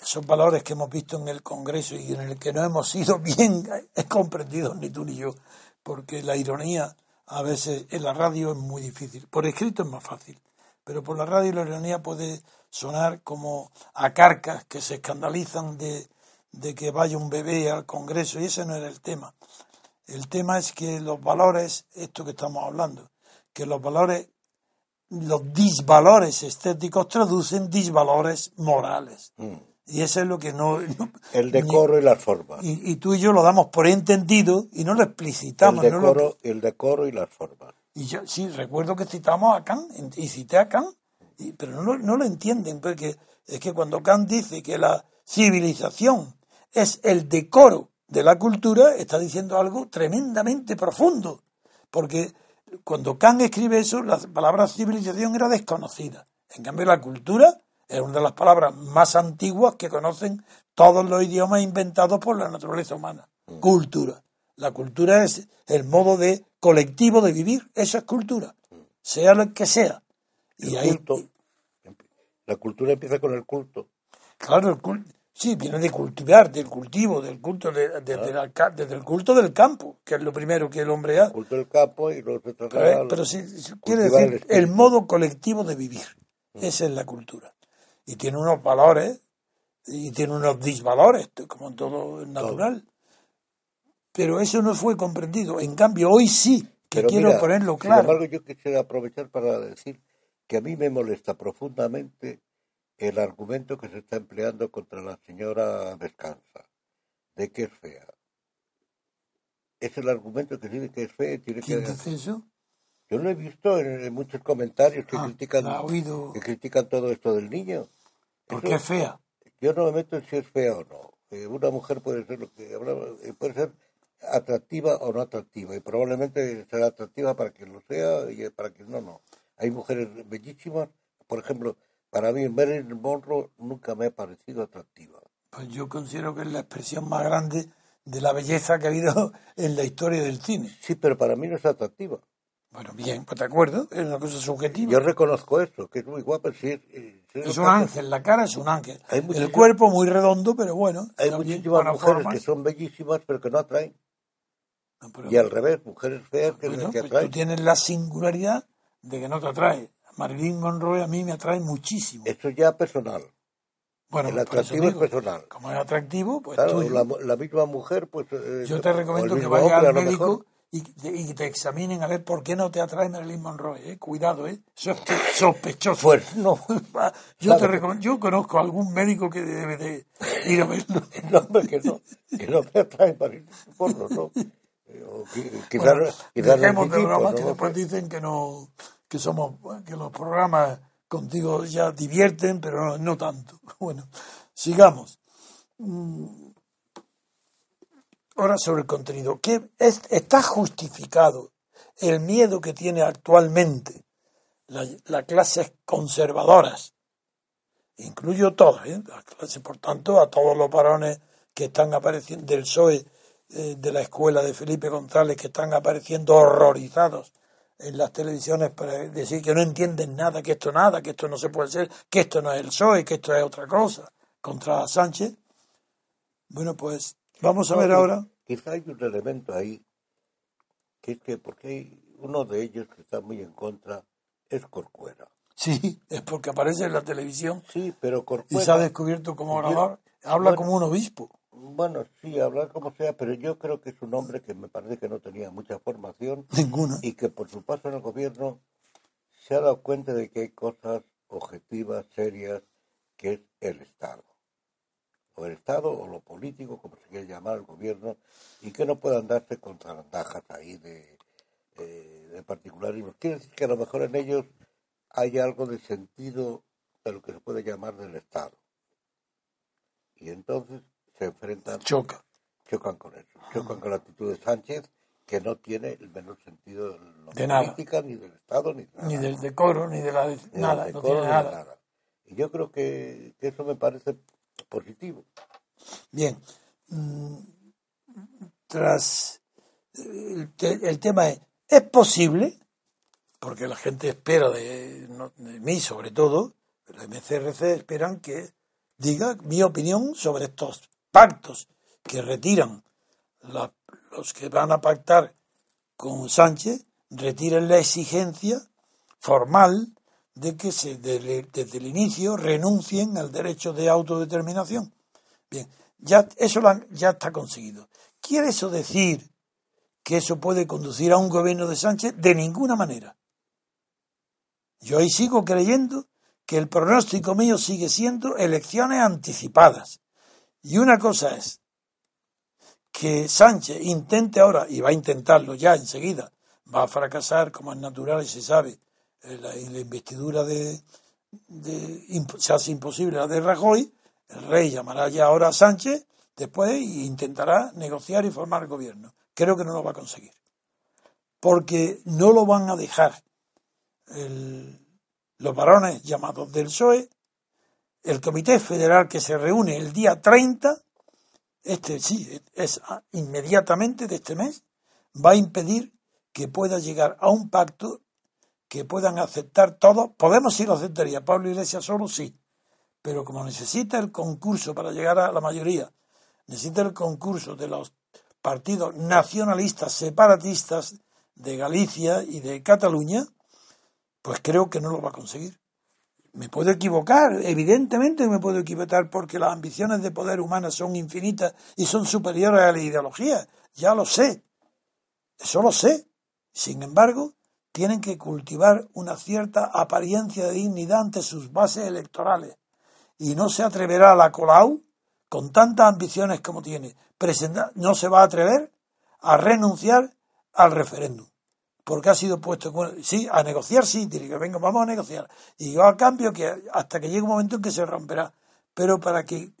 esos valores que hemos visto en el Congreso y en el que no hemos sido bien comprendidos ni tú ni yo, porque la ironía a veces en la radio es muy difícil. Por escrito es más fácil, pero por la radio la ironía puede sonar como a carcas que se escandalizan de, de que vaya un bebé al Congreso y ese no era el tema. El tema es que los valores, esto que estamos hablando, que los valores, los disvalores estéticos traducen disvalores morales. Y eso es lo que no... no- El decoro y las formas. y, y tú y yo lo damos por entendido y no lo El explicitamos. no lo- decoro, el decoro y las formas. y yo sí, recuerdo que citamos a Kant, y cité a Kant, y- pero no, lo- no lo entienden, porque es que cuando Kant dice que la civilización es el decoro de la cultura, está diciendo algo tremendamente profundo, porque cuando Kant escribe eso, la palabra civilización era desconocida. En cambio, la cultura es una de las palabras más antiguas que conocen todos los idiomas inventados por la naturaleza humana. Cultura. La cultura es el modo de colectivo de vivir. Eso es cultura. Sea lo que sea. El Y ahí. La cultura empieza con el culto. claro, el culto. Sí, viene de cultivar, del cultivo, del culto, de- de- de la ca- desde el culto del campo, que es lo primero que el hombre hace. Culto del campo y se Pero, eh, pero sí, sí, quiere decir el modo colectivo de vivir. Esa es la cultura. Y tiene unos valores y tiene unos disvalores, como en todo natural. Pero eso no fue comprendido. En cambio, hoy sí, que Pero quiero mira, ponerlo Sin claro. embargo, yo quisiera aprovechar para decir que a mí me molesta profundamente el argumento que se está empleando contra la señora Descansa, de que es fea. Es el argumento que dice que es fea y tiene ¿Quién que... dice eso? Yo lo he visto en, en muchos comentarios que Ah, critican oído. que critican todo esto del niño. Porque Eso- es fea. yo no me meto en si es fea o no. Eh, una mujer puede ser lo que eh, puede ser atractiva o no atractiva y probablemente será atractiva para quien lo sea y para quien no, no. Hay mujeres bellísimas, por ejemplo, para mí Marilyn Monroe nunca me ha parecido atractiva. Pues yo considero que es la expresión más grande de la belleza que ha habido en la historia del cine. Sí, pero para mí no es atractiva. Bueno, bien, pues de acuerdo, es una cosa subjetiva. Yo reconozco eso, que es muy guapa. Sí, es, un ángel, la cara es un ángel. Hay El cuerpo muy redondo, pero bueno. Hay muchísimas mujeres formas. que son bellísimas pero que no atraen. No, pero- Y al revés, mujeres feas que, bueno, que pues atraen. tú tienes la singularidad de que no te atrae. Marilyn Monroe a mí me atrae muchísimo. Eso ya personal. Bueno, el pues atractivo es digo, personal. como es atractivo, pues Claro, la, la misma mujer, pues... eh, yo te recomiendo que vayas hombre, al médico y, te- y te examinen a ver por qué no te atrae Marilyn Monroe, ¿eh? Cuidado, ¿eh? Es sospechoso. Pues no, yo te claro. recomiendo, yo conozco a algún médico que debe de ir a verlo. no, hombre, que no, que no me atrae para ir porno, no. Eh, Quizás Bueno, quizás dejemos de necesito, bromas que ¿no? después dicen que no que somos que los programas contigo ya divierten pero no, no tanto. Bueno sigamos. Mm, ahora sobre el contenido. ¿Qué es- está justificado el miedo que tiene actualmente la, las clases conservadoras incluyo todas ¿eh? las clases por tanto a todos los varones que están apareciendo del PSOE eh, de la escuela de Felipe González que están apareciendo horrorizados en las televisiones para decir que no entienden nada, que esto nada, que esto no se puede ser, que esto no es el PSOE, que esto es otra cosa, contra Sánchez. Bueno, pues vamos a ver ahora. Quizá hay un elemento ahí, que es que porque uno de ellos que está muy en contra, es Corcuera. Sí, es porque aparece en la televisión Sí, pero y se ha descubierto como Yo- orador. Habla bueno. como un obispo. Bueno, sí, hablar como sea, pero yo creo que es un hombre que me parece que no tenía mucha formación Ninguna. y que por su paso en el gobierno se ha dado cuenta de que hay cosas objetivas, serias, que es el Estado. O el Estado o lo político, como se quiere llamar el gobierno, y que no puedan darse con zarandajas ahí de, eh, de particularismos. Quiere decir que a lo mejor en ellos hay algo de sentido de lo que se puede llamar del Estado. Y entonces se enfrentan Choca. chocan con eso, chocan con la actitud de Sánchez, que no tiene el menor sentido de la De nada. política, ni del Estado, ni de nada. Ni del decoro, ni de la. Ni nada, no decoro, tiene nada. Y yo creo que, que eso me parece positivo. Bien. Mm, Tras. El, te- el tema es: ¿es posible? Porque la gente espera de, de mí, sobre todo, los MCRC esperan que diga mi opinión sobre estos pactos que retiran los que van a pactar con Sánchez, retiren la exigencia formal de que se, de- desde el inicio renuncien al derecho de autodeterminación. Bien, ya, eso ya está conseguido. ¿Quiere eso decir que eso puede conducir a un gobierno de Sánchez? De ninguna manera. Yo ahí sigo creyendo que el pronóstico mío sigue siendo elecciones anticipadas. Y una cosa es que Sánchez intente ahora, y va a intentarlo ya enseguida, va a fracasar como es natural y se sabe, en la, la investidura de, de- se hace imposible la de Rajoy, el rey llamará ya ahora a Sánchez después e intentará negociar y formar gobierno. Creo que no lo va a conseguir. Porque no lo van a dejar el- los varones llamados del PSOE, el Comité Federal que se reúne el día 30, este sí, es inmediatamente de este mes, va a impedir que pueda llegar a un pacto que puedan aceptar todos. Podemos sí lo aceptaría, Pablo Iglesias solo sí, pero como necesita el concurso para llegar a la mayoría, necesita el concurso de los partidos nacionalistas separatistas de Galicia y de Cataluña, pues creo que no lo va a conseguir. Me puedo equivocar, evidentemente me puedo equivocar porque las ambiciones de poder humanas son infinitas y son superiores a la ideología, ya lo sé, eso lo sé. Sin embargo, tienen que cultivar una cierta apariencia de dignidad ante sus bases electorales. Y no se atreverá a la Colau, con tantas ambiciones como tiene, presentar, no se va a atrever a renunciar al referéndum porque ha sido puesto con- sí a negociar sí diré que venga vamos a negociar. Y yo a cambio que hasta que llegue un momento en que se romperá. Pero para que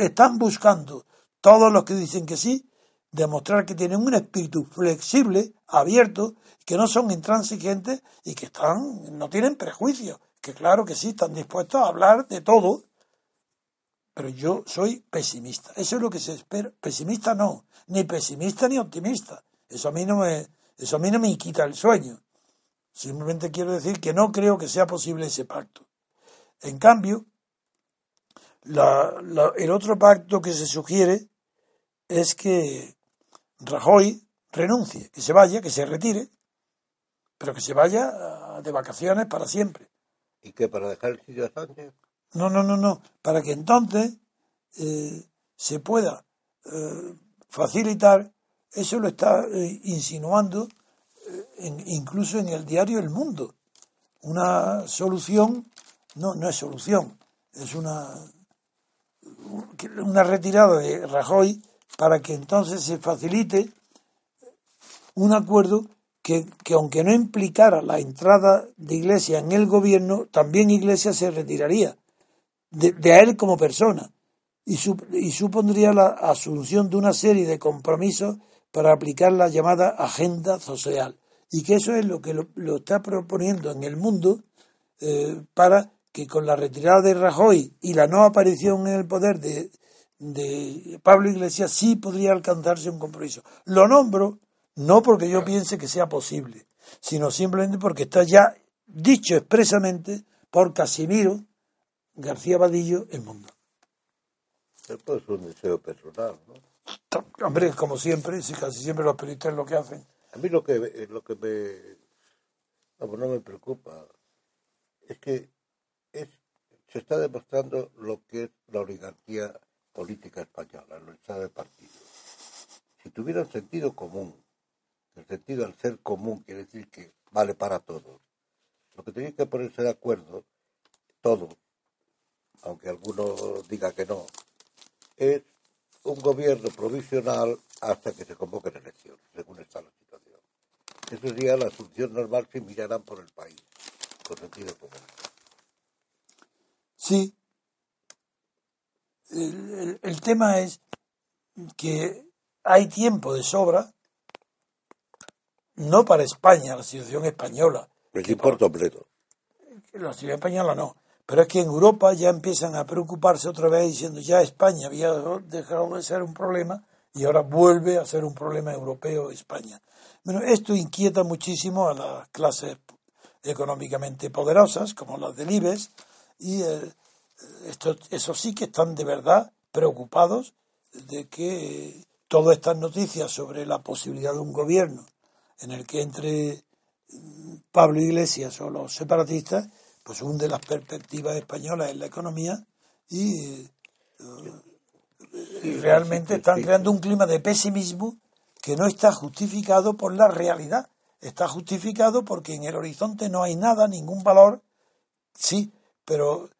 están buscando todos los que dicen que sí demostrar que tienen un espíritu flexible abierto que no son intransigentes y que están no tienen prejuicios que claro que sí están dispuestos a hablar de todo. Pero yo soy pesimista. Eso es lo que se espera. Pesimista no ni pesimista ni optimista. Eso a mí no me eso a mí no me quita el sueño. Simplemente quiero decir que no creo que sea posible ese pacto. En cambio, la- la- el otro pacto que se sugiere es que Rajoy renuncie, que se vaya, que se retire, pero que se vaya ah, de vacaciones para siempre. Y que para dejar el sitio a Sánchez, No, no, no, no. Para que entonces eh, se pueda eh, facilitar, eso lo está eh, insinuando en- incluso en el diario El Mundo. Una solución, no, no es solución, es una, una retirada de Rajoy para que entonces se facilite un acuerdo que, que aunque no implicara la entrada de Iglesia en el gobierno, también Iglesia se retiraría de, de él como persona y, sup- y supondría la asunción de una serie de compromisos para aplicar la llamada agenda social. Y que eso es lo que lo, está proponiendo en el mundo eh, para que con la retirada de Rajoy y la no aparición en el poder de, de Pablo Iglesias sí podría alcanzarse un compromiso. Lo nombro no porque yo piense que sea posible, sino simplemente porque está ya dicho expresamente por Casimiro García Vadillo el mundo. Esto es un deseo personal, ¿no? Hombre, como siempre, si casi siempre los periodistas lo que hacen. A mí lo que, eh, lo que me, vamos, no me preocupa es que es, se está demostrando lo que es la oligarquía política española, lo está de partido. Si tuvieran sentido común, el sentido al ser común quiere decir que vale para todos, lo que tienen que ponerse de acuerdo, todos, aunque alguno diga que no, es un gobierno provisional hasta que se convoquen elecciones, según está la situación. Eso sería la solución normal si miraran por el país, con sentido común. Sí. El, el- el tema es que hay tiempo de sobra, no para España, la situación española, Les importa un bledo. la situación española no, pero es que en Europa ya empiezan a preocuparse otra vez diciendo ya España había dejado de ser un problema y ahora vuelve a ser un problema europeo España. Bueno, esto inquieta muchísimo a las clases económicamente poderosas, como las del IBEX, y eh, esto, eso sí que están de verdad preocupados de que todas estas noticias sobre la posibilidad de un gobierno en el que entre mm, Pablo Iglesias o los separatistas, pues hunde las perspectivas españolas en la economía y, eh, y realmente están creando un clima de pesimismo que no está justificado por la realidad. Está justificado porque en el horizonte no hay nada, ningún valor, sí, pero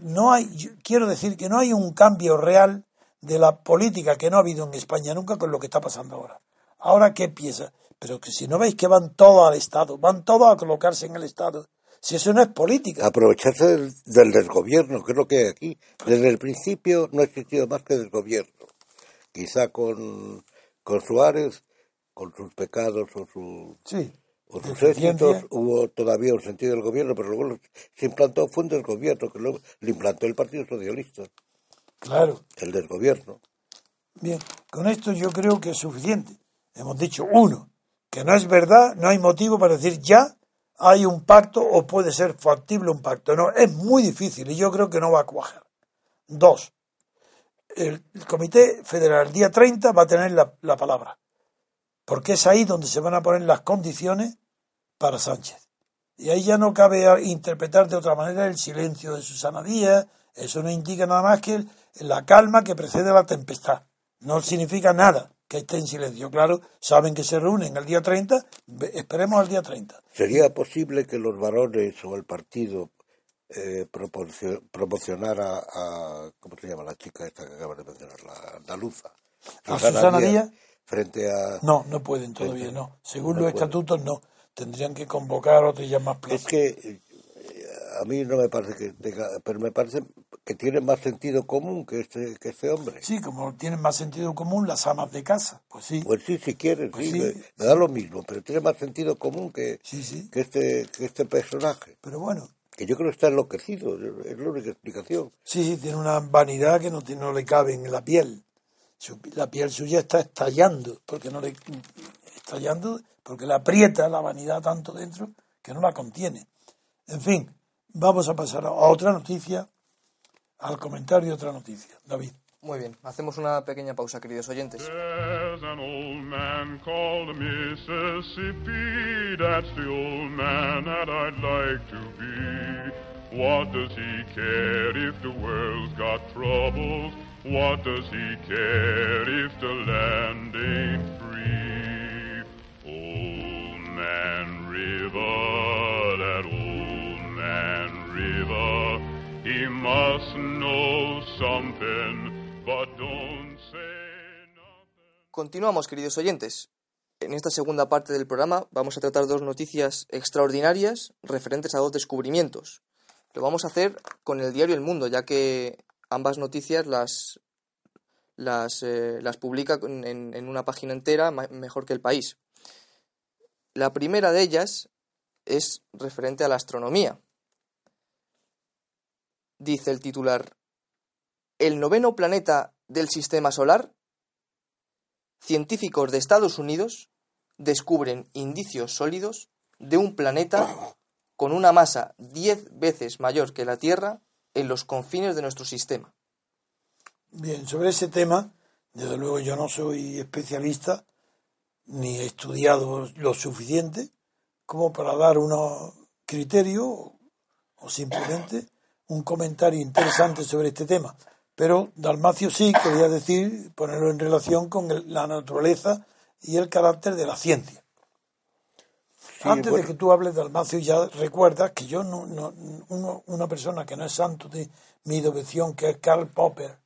no hay, yo quiero decir que no hay un cambio real de la política que no ha habido en España nunca con lo que está pasando ahora. Ahora, ¿qué piensa? Pero que si no veis que van todos al Estado, van todos a colocarse en el Estado. Si eso no es política. Aprovecharse del, del desgobierno, que es lo que hay aquí. Desde el principio no ha existido más que desgobierno. Quizá con, con Suárez, con sus pecados o, su, Sí. o sus éxitos, hubo todavía un sentido del gobierno, pero luego se implantó, fue un desgobierno, que luego lo implantó el Partido Socialista, Claro. el desgobierno. Bien, con esto yo creo que es suficiente. Hemos dicho, uno, que no es verdad, no hay motivo para decir ya hay un pacto o puede ser factible un pacto. No, es muy difícil y yo creo que no va a cuajar. Dos, el, Comité Federal el día 30 va a tener la, la palabra, porque es ahí donde se van a poner las condiciones para Sánchez. Y ahí ya no cabe interpretar de otra manera el silencio de Susana Díaz, eso no indica nada más que la calma que precede a la tempestad. No significa nada que esté en silencio. Claro, saben que se reúnen el día 30, ve- esperemos al día 30. ¿Sería posible que los varones o el partido eh, promocionara a, ¿cómo se llama la chica esta que acabas de mencionar? La andaluza. ¿A Susana Díaz? Frente a... No, no pueden todavía, no. Según No los pueden. estatutos, no. Tendrían que convocar otros ya más Es plazos. que eh, a mí no me parece que tenga, pero me parece que tiene más sentido común que este, que este hombre. Sí, como tienen más sentido común las amas de casa. Pues sí, Pues sí, si quieres, Pues sí, sí, me, me da lo mismo, pero tiene más sentido común que, sí, sí. que este que este personaje, Pero bueno, que yo creo que está enloquecido, es la única explicación. sí, sí, tiene una vanidad que no, tiene- no le cabe en la piel. Su- la piel suya está estallando, porque no le estallando, porque le aprieta la vanidad tanto dentro que no la contiene. En fin, vamos a pasar a otra noticia, al comentario de otra noticia. David. Muy bien, hacemos una pequeña pausa, queridos oyentes. There's an old man called Mississippi. That's the old man that I'd like to be. What does he care if the world's got troubles? What does he care if the land ain't free? Old Man River, that old man River, Continuamos, queridos oyentes. En esta segunda parte del programa vamos a tratar dos noticias extraordinarias referentes a dos descubrimientos. Lo vamos a hacer con el diario El Mundo, ya que ambas noticias las, las, eh, las publica en, una página entera mejor que el país. La primera de ellas es referente a la astronomía. Dice el titular, el noveno planeta del sistema solar científicos de Estados Unidos descubren indicios sólidos de un planeta con una masa 10 veces mayor que la Tierra en los confines de nuestro sistema. Bien, sobre ese tema, desde luego yo no soy especialista ni he estudiado lo suficiente como para dar unos criterios o simplemente un comentario interesante sobre este tema. Pero Dalmacio sí quería decir, ponerlo en relación con el- la naturaleza y el carácter de la ciencia. Sí, Antes bueno. de que tú hables de Dalmacio, ya recuerdas que yo, no, no- uno- una persona que no es santo de mi devoción, que es Karl Popper,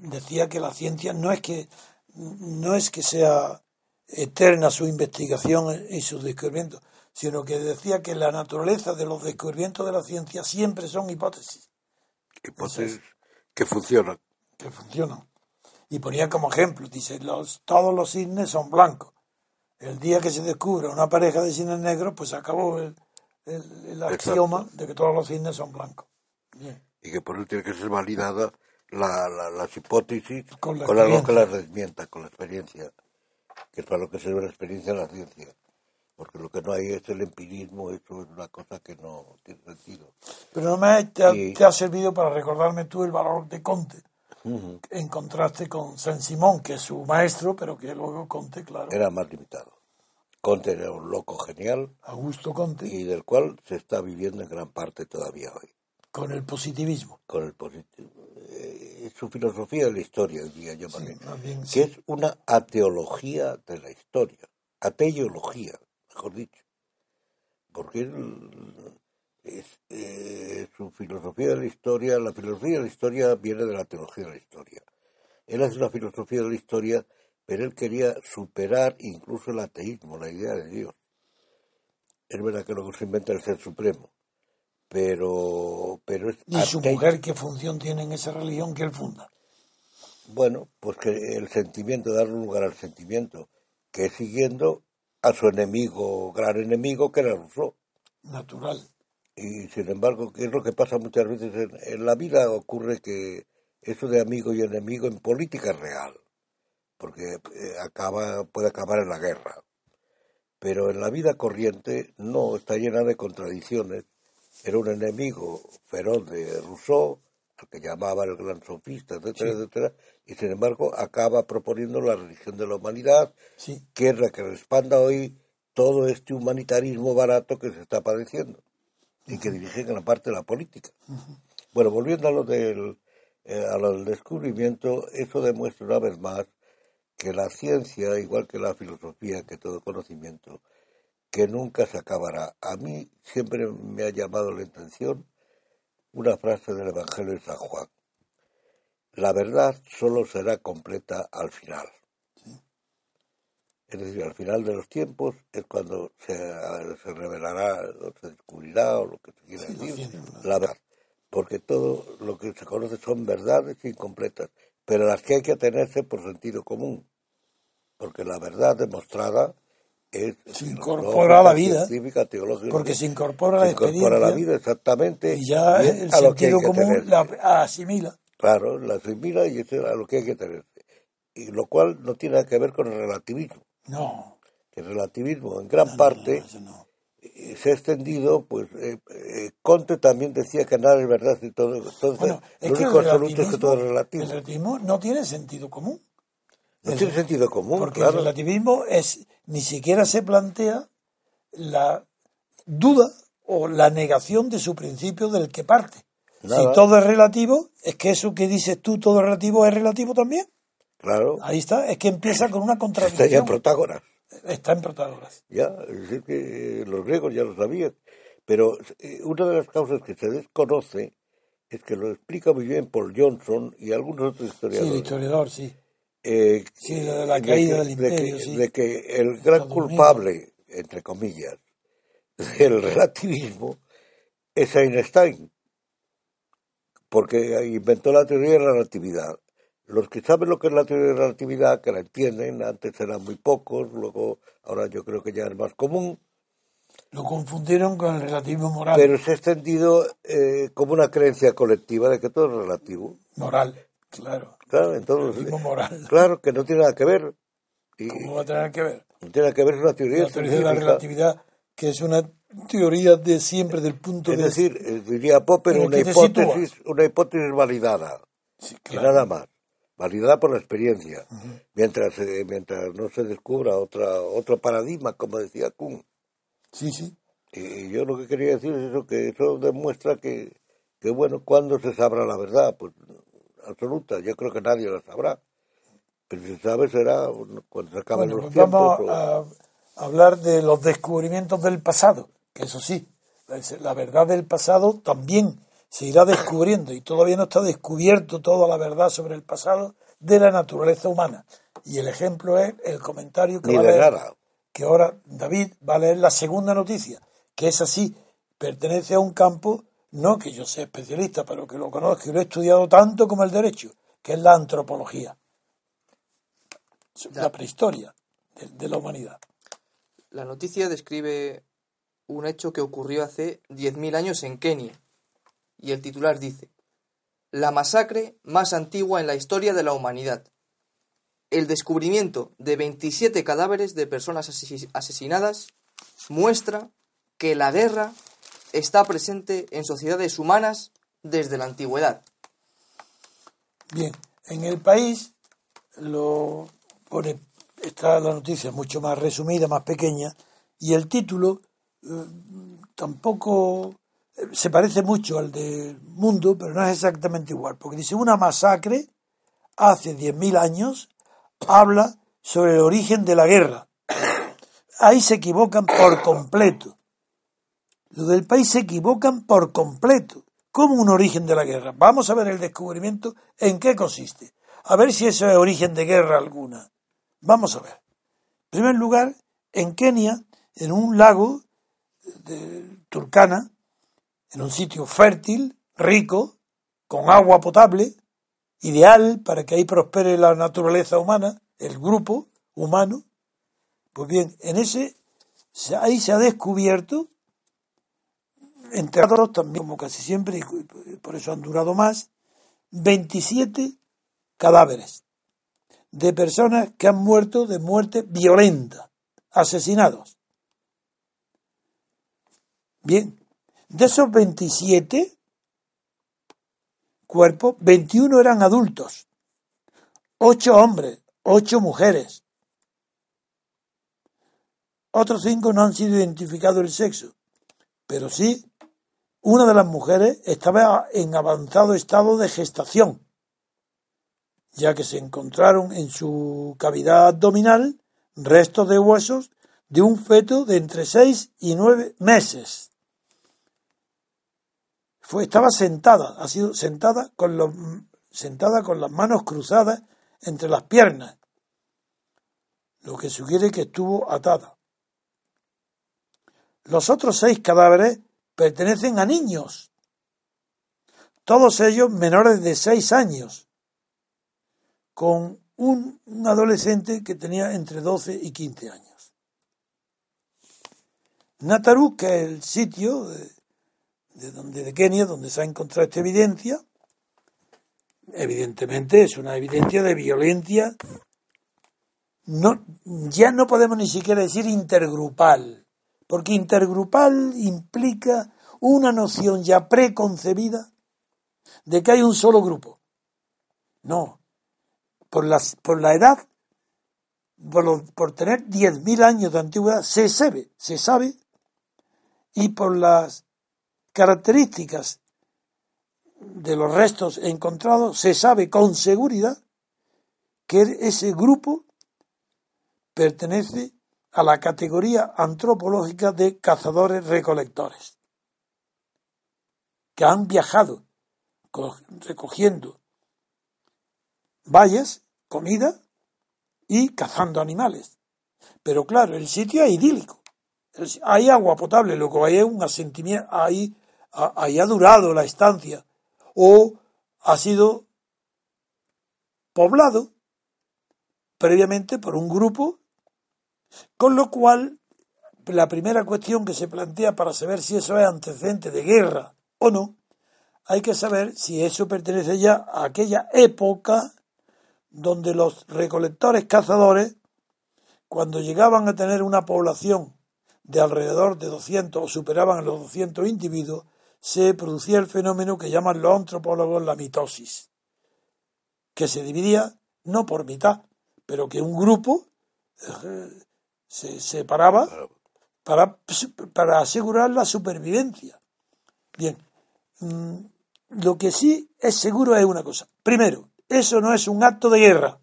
decía que la ciencia no es que no es que sea eterna su investigación y sus descubrimientos, sino que decía que la naturaleza de los descubrimientos de la ciencia siempre son hipótesis hipótesis que funcionan. que funcionan. Y ponía como ejemplo, dice, los, todos los cisnes son blancos. El día que se descubra una pareja de cisnes negros, pues acabó el, el- el axioma de que todos los cisnes son blancos. Bien. y que por eso tiene que ser validada la, la- las hipótesis Con con, la algo que las desmienta, con la experiencia, que es para lo que sirve la experiencia en la ciencia. Porque lo que no hay es el empirismo, eso es una cosa que no tiene sentido. Pero no me te ha, Sí. te ha servido para recordarme tú el valor de Conte, en contraste con Saint Simón, que es su maestro, pero que luego Conte, claro, Era más limitado. Conte era un loco genial Augusto Conte, y del cual se está viviendo en gran parte todavía hoy. con el positivismo. Con el positivo. eh, su filosofía de la historia, diría yo, más Sí, bien, más bien, que sí. es una ateología de la historia, ateología, mejor dicho, porque él, es, eh, su filosofía de la historia, la filosofía de la historia viene de la teología de la historia. Él hace una filosofía de la historia, pero él quería superar incluso el ateísmo, la idea de Dios. Es verdad que luego se inventa el ser supremo, pero, pero es ¿Y su mujer qué función tiene en esa religión que él funda? Bueno, pues que el sentimiento, darle lugar al sentimiento, que es siguiendo a su enemigo, gran enemigo, que era Rousseau. Natural. Y sin embargo, ¿qué es lo que pasa muchas veces en, en la vida? Ocurre que eso de amigo y enemigo en política es real, porque eh, acaba, puede acabar en la guerra. Pero en la vida corriente no, está llena de contradicciones. Era un enemigo feroz de Rousseau, que llamaban el gran sofista, etcétera, etcétera, y sin embargo acaba proponiendo la religión de la humanidad, Sí. que es la que respalda hoy todo este humanitarismo barato que se está padeciendo y que dirige gran parte de la política. Bueno, volviendo a lo del, eh, a lo del descubrimiento, eso demuestra una vez más que la ciencia, igual que la filosofía, que todo conocimiento, que nunca se acabará. A mí siempre me ha llamado la atención una frase del Evangelio de San Juan. La verdad solo será completa al final. Es decir, al final de los tiempos es cuando se, se revelará, o se descubrirá, o lo que se quiera Sí, decir, la verdad. Porque todo lo que se conoce son verdades incompletas, pero las que hay que atenerse por sentido común. Porque la verdad demostrada es Se incorpora a la vida, científica, porque se incorpora a la se incorpora la vida exactamente y ya y el sentido que común la asimila. Claro, la asimila y eso es a lo que hay que tenerse. Y lo cual no tiene nada que ver con el relativismo. No, el relativismo en gran no, parte no, eso no. eh, se ha extendido, pues eh, eh, Conte también decía que nada es verdad y todo. Entonces, Bueno, es lo único absoluto es que todo es relativo. el relativismo no tiene sentido común. No el- tiene sentido común, Porque claro. el relativismo es ni siquiera se plantea la duda o la negación de su principio del que parte. Nada. Si todo es relativo, es que eso que dices tú, todo es relativo, es relativo también. Claro, Ahí está, es que empieza con una está ya en contradicción. Protágoras. Está en Protágoras. Ya, es decir, que los griegos ya lo sabían. Pero eh, una de las causas que se desconoce es que lo explica muy bien Paul Johnson y algunos otros Sí, historiadores. el historiador, sí. Eh, Sí, lo de la de caída que- del de que- imperio, sí. de que el gran Estados culpable, entre comillas, del relativismo es Einstein, porque inventó la teoría de la relatividad. Los que saben lo que es la teoría de la relatividad, que la entienden, antes eran muy pocos, luego ahora yo creo que ya es más común, Lo confundieron con el relativismo moral. pero se ha extendido eh, como una creencia colectiva de que todo es relativo. Moral, claro. Claro, entonces, Relativismo moral. claro que no tiene nada que ver. Y ¿Cómo va a tener que ver? no tiene nada que ver, es una teoría La teoría de la relatividad, que es una teoría de siempre del punto Es de decir, eh, diría Popper, una hipótesis, una hipótesis validada, Sí, y nada más, validada por la experiencia, mientras eh, mientras no se descubra otra otro paradigma, como decía Kuhn. Sí, sí. Y yo lo que quería decir es eso, que eso demuestra que, que bueno, ¿cuándo se sabrá la verdad? Pues absoluta, yo creo que nadie la sabrá. Pero si se sabe será cuando se acaben Bueno, los pues tiempos. vamos o- a hablar de los descubrimientos del pasado, que eso sí, la verdad del pasado también se irá descubriendo y todavía no está descubierto toda la verdad sobre el pasado de la naturaleza humana. Y el ejemplo es el comentario que va a leer- que ahora David va a leer la segunda noticia, que es así, pertenece a un campo, no que yo sea especialista, pero que lo conozco y lo he estudiado tanto como el derecho, que es la antropología, la prehistoria de, de la humanidad. La noticia describe un hecho que ocurrió hace 10.000 años en Kenia. Y el titular dice, La masacre más antigua en la historia de la humanidad. El descubrimiento de 27 cadáveres de personas ases- asesinadas muestra que la guerra está presente en sociedades humanas desde la antigüedad. Bien, en el país lo pone, está la noticia mucho más resumida, más pequeña, y el título eh, tampoco eh, se parece mucho al del mundo, pero no es exactamente igual, porque dice una masacre hace 10.000 años, habla sobre el origen de la guerra. Ahí se equivocan por completo. Lo del país se equivocan por completo. ¿Cómo un origen de la guerra? Vamos a ver el descubrimiento en qué consiste. A ver si eso es origen de guerra alguna. Vamos a ver. En primer lugar, en Kenia, en un lago de Turkana, en un sitio fértil, rico, con agua potable, ideal para que ahí prospere la naturaleza humana, el grupo humano. Pues bien, en ese, ahí se ha descubierto enterrados también, como casi siempre, y por eso han durado más, 27 cadáveres de personas que han muerto de muerte violenta, asesinados. Bien, de esos 27 cuerpos, 21 eran adultos, 8 hombres, 8 mujeres. Otros 5 no han sido identificados el sexo, pero sí una de las mujeres estaba en avanzado estado de gestación, ya que se encontraron en su cavidad abdominal restos de huesos de un feto de entre 6 y 9 meses. Fue, estaba sentada, ha sido sentada con, los, sentada con las manos cruzadas entre las piernas, lo que sugiere que estuvo atada. Los otros seis cadáveres pertenecen a niños, todos ellos menores de seis años, con un, adolescente que tenía entre 12 y 15 años. Natarú, que es el sitio de, de, donde, de Kenia donde se ha encontrado esta evidencia, evidentemente es una evidencia de violencia, no, ya no podemos ni siquiera decir intergrupal, porque intergrupal implica una noción ya preconcebida de que hay un solo grupo. No, por, las, por la edad, por, lo, por tener 10.000 años de antigüedad, se sabe, se sabe y por las características de los restos encontrados se sabe con seguridad que ese grupo pertenece a la categoría antropológica de cazadores recolectores, que han viajado recogiendo bayas, comida y cazando animales. Pero claro, el sitio es idílico. Hay agua potable, lo que hay es un asentimiento, ahí, ahí ha durado la estancia o ha sido poblado previamente por un grupo, con lo cual la primera cuestión que se plantea para saber si eso es antecedente de guerra o no, hay que saber si eso pertenece ya a aquella época donde los recolectores cazadores, cuando llegaban a tener una población de alrededor de 200 o superaban los 200 individuos, se producía el fenómeno que llaman los antropólogos la mitosis, que se dividía no por mitad, pero que un grupo eh, se separaba para, para asegurar la supervivencia. Bien, mm, lo que sí es seguro es una cosa. Primero, eso no es un acto de guerra,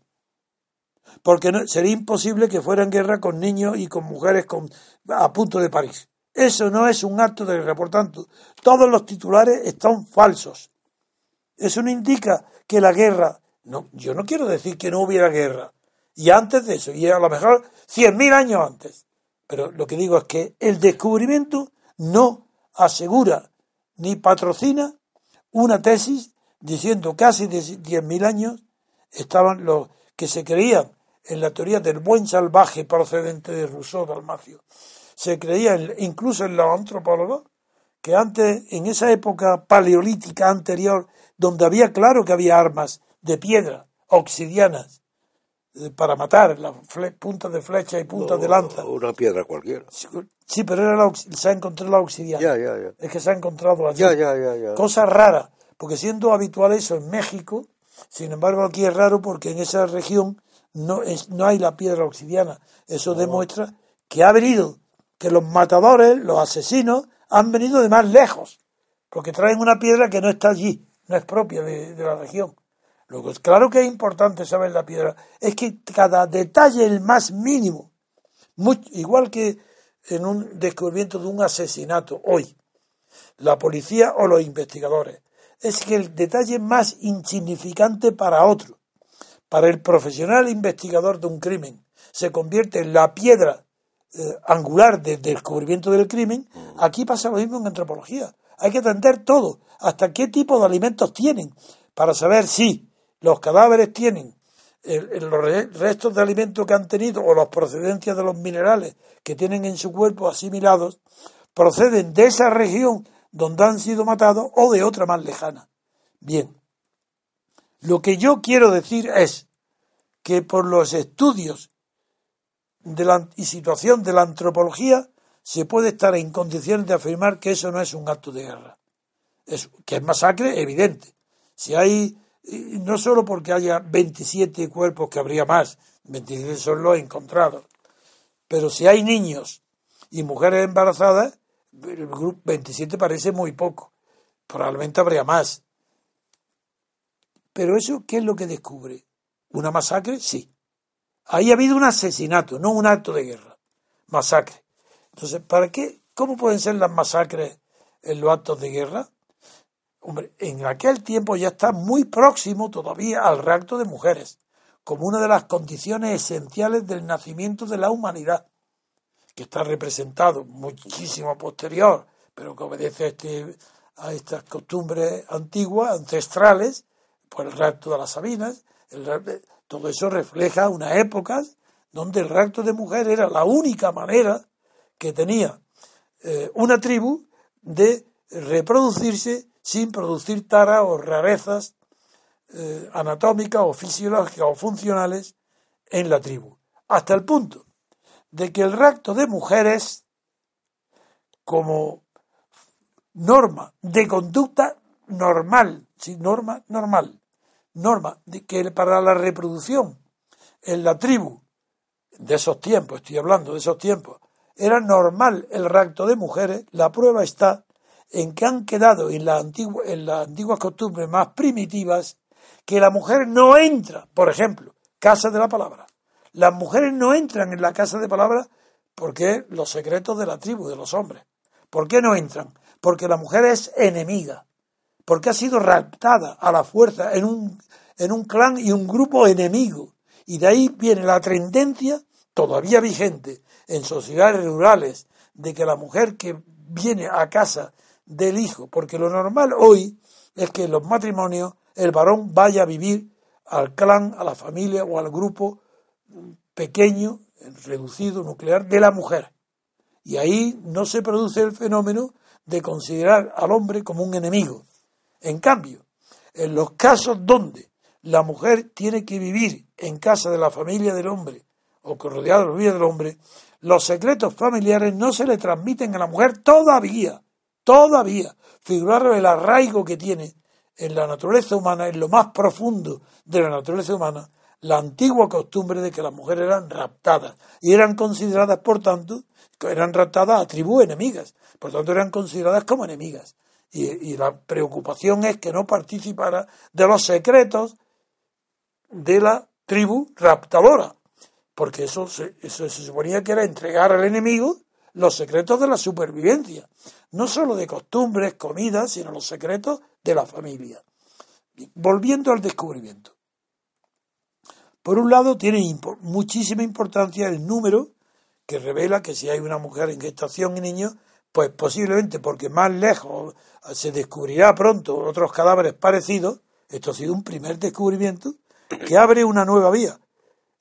porque no, sería imposible que fuera en guerra con niños y con mujeres con, a punto de París. Eso no es un acto de guerra. Por tanto, todos los titulares están falsos. Eso no indica que la guerra. No, yo no quiero decir que no hubiera guerra. Y antes de eso, y a lo mejor cien mil años antes. Pero lo que digo es que el descubrimiento no asegura ni patrocina una tesis diciendo casi de diez mil años estaban los que se creían en la teoría del buen salvaje procedente de Rousseau Dalmacio se creía, incluso en los antropólogos, que antes, en esa época paleolítica anterior, donde había claro que había armas de piedra, obsidianas, para matar, las puntas de flecha y puntas de lanza. Una piedra cualquiera. Sí, pero era se ha encontrado la obsidiana. Ya, ya, ya. Es que se ha encontrado allí. Ya, ya, ya, ya. Cosa rara, porque siendo habitual eso en México, sin embargo aquí es raro porque en esa región no, es, no hay la piedra obsidiana. Eso demuestra que ha venido que los matadores, los asesinos, han venido de más lejos, porque traen una piedra que no está allí, no es propia de, la región. Lo que claro que es importante saber la piedra, es que cada detalle, el más mínimo, igual que en un descubrimiento de un asesinato hoy, la policía o los investigadores, es que el detalle más insignificante para otro, para el profesional investigador de un crimen, se convierte en la piedra eh, angular del descubrimiento del crimen, aquí pasa lo mismo en antropología. Hay que atender todo, hasta qué tipo de alimentos tienen, para saber si los cadáveres tienen los restos de alimentos que han tenido o las procedencias de los minerales que tienen en su cuerpo asimilados, proceden de esa región donde han sido matados o de otra más lejana. Bien, lo que yo quiero decir es que por los estudios de la, y situación de la antropología, se puede estar en condiciones de afirmar que eso no es un acto de guerra. Es, que es masacre, evidente. Si hay, no solo porque haya 27 cuerpos, que habría más, 27 son los encontrados, pero si hay niños y mujeres embarazadas, el grupo 27 parece muy poco. Probablemente habría más. Pero eso, ¿qué es lo que descubre? ¿Una masacre? Sí. Ahí ha habido un asesinato, no un acto de guerra. Masacre. Entonces, ¿para qué? ¿Cómo pueden ser las masacres en los actos de guerra? Hombre, en aquel tiempo ya está muy próximo todavía al rapto de mujeres, como una de las condiciones esenciales del nacimiento de la humanidad, que está representado muchísimo posterior, pero que obedece a, este, a estas costumbres antiguas, ancestrales, por el rapto de las Sabinas, todo eso refleja una época donde el rapto de mujer era la única manera que tenía eh, una tribu de reproducirse sin producir taras o rarezas eh, anatómicas o fisiológicas o funcionales en la tribu. Hasta el punto de que el rapto de mujeres, como norma de conducta normal, sí, norma normal, norma de que para la reproducción en la tribu de esos tiempos, estoy hablando de esos tiempos, era normal el rapto de mujeres, la prueba está en que han quedado en, la antigua, las antiguas costumbres más primitivas que la mujer no entra, por ejemplo, casa de la palabra. Las mujeres no entran en la casa de palabra porque los secretos de la tribu, de los hombres. ¿Por qué no entran? Porque la mujer es enemiga, porque ha sido raptada a la fuerza en un, en un clan y un grupo enemigo. Y de ahí viene la tendencia, todavía vigente, en sociedades rurales, de que la mujer que viene a casa del hijo, porque lo normal hoy es que en los matrimonios el varón vaya a vivir al clan, a la familia o al grupo pequeño, reducido, nuclear, de la mujer. Y ahí no se produce el fenómeno de considerar al hombre como un enemigo. En cambio, en los casos donde la mujer tiene que vivir en casa de la familia del hombre o rodeada de la familia del hombre, los secretos familiares no se le transmiten a la mujer todavía, todavía. Figuraros el arraigo que tiene en la naturaleza humana, en lo más profundo de la naturaleza humana, la antigua costumbre de que las mujeres eran raptadas y eran consideradas, por tanto, eran raptadas a tribus enemigas, por tanto eran consideradas como enemigas. Y, la preocupación es que no participara de los secretos de la tribu raptadora, porque eso eso se suponía que era entregar al enemigo los secretos de la supervivencia, no solo de costumbres, comidas, sino los secretos de la familia. Volviendo al descubrimiento. Por un lado, tiene muchísima importancia el número que revela que si hay una mujer en gestación y niños, pues posiblemente porque más lejos se descubrirá pronto otros cadáveres parecidos, esto ha sido un primer descubrimiento, que abre una nueva vía.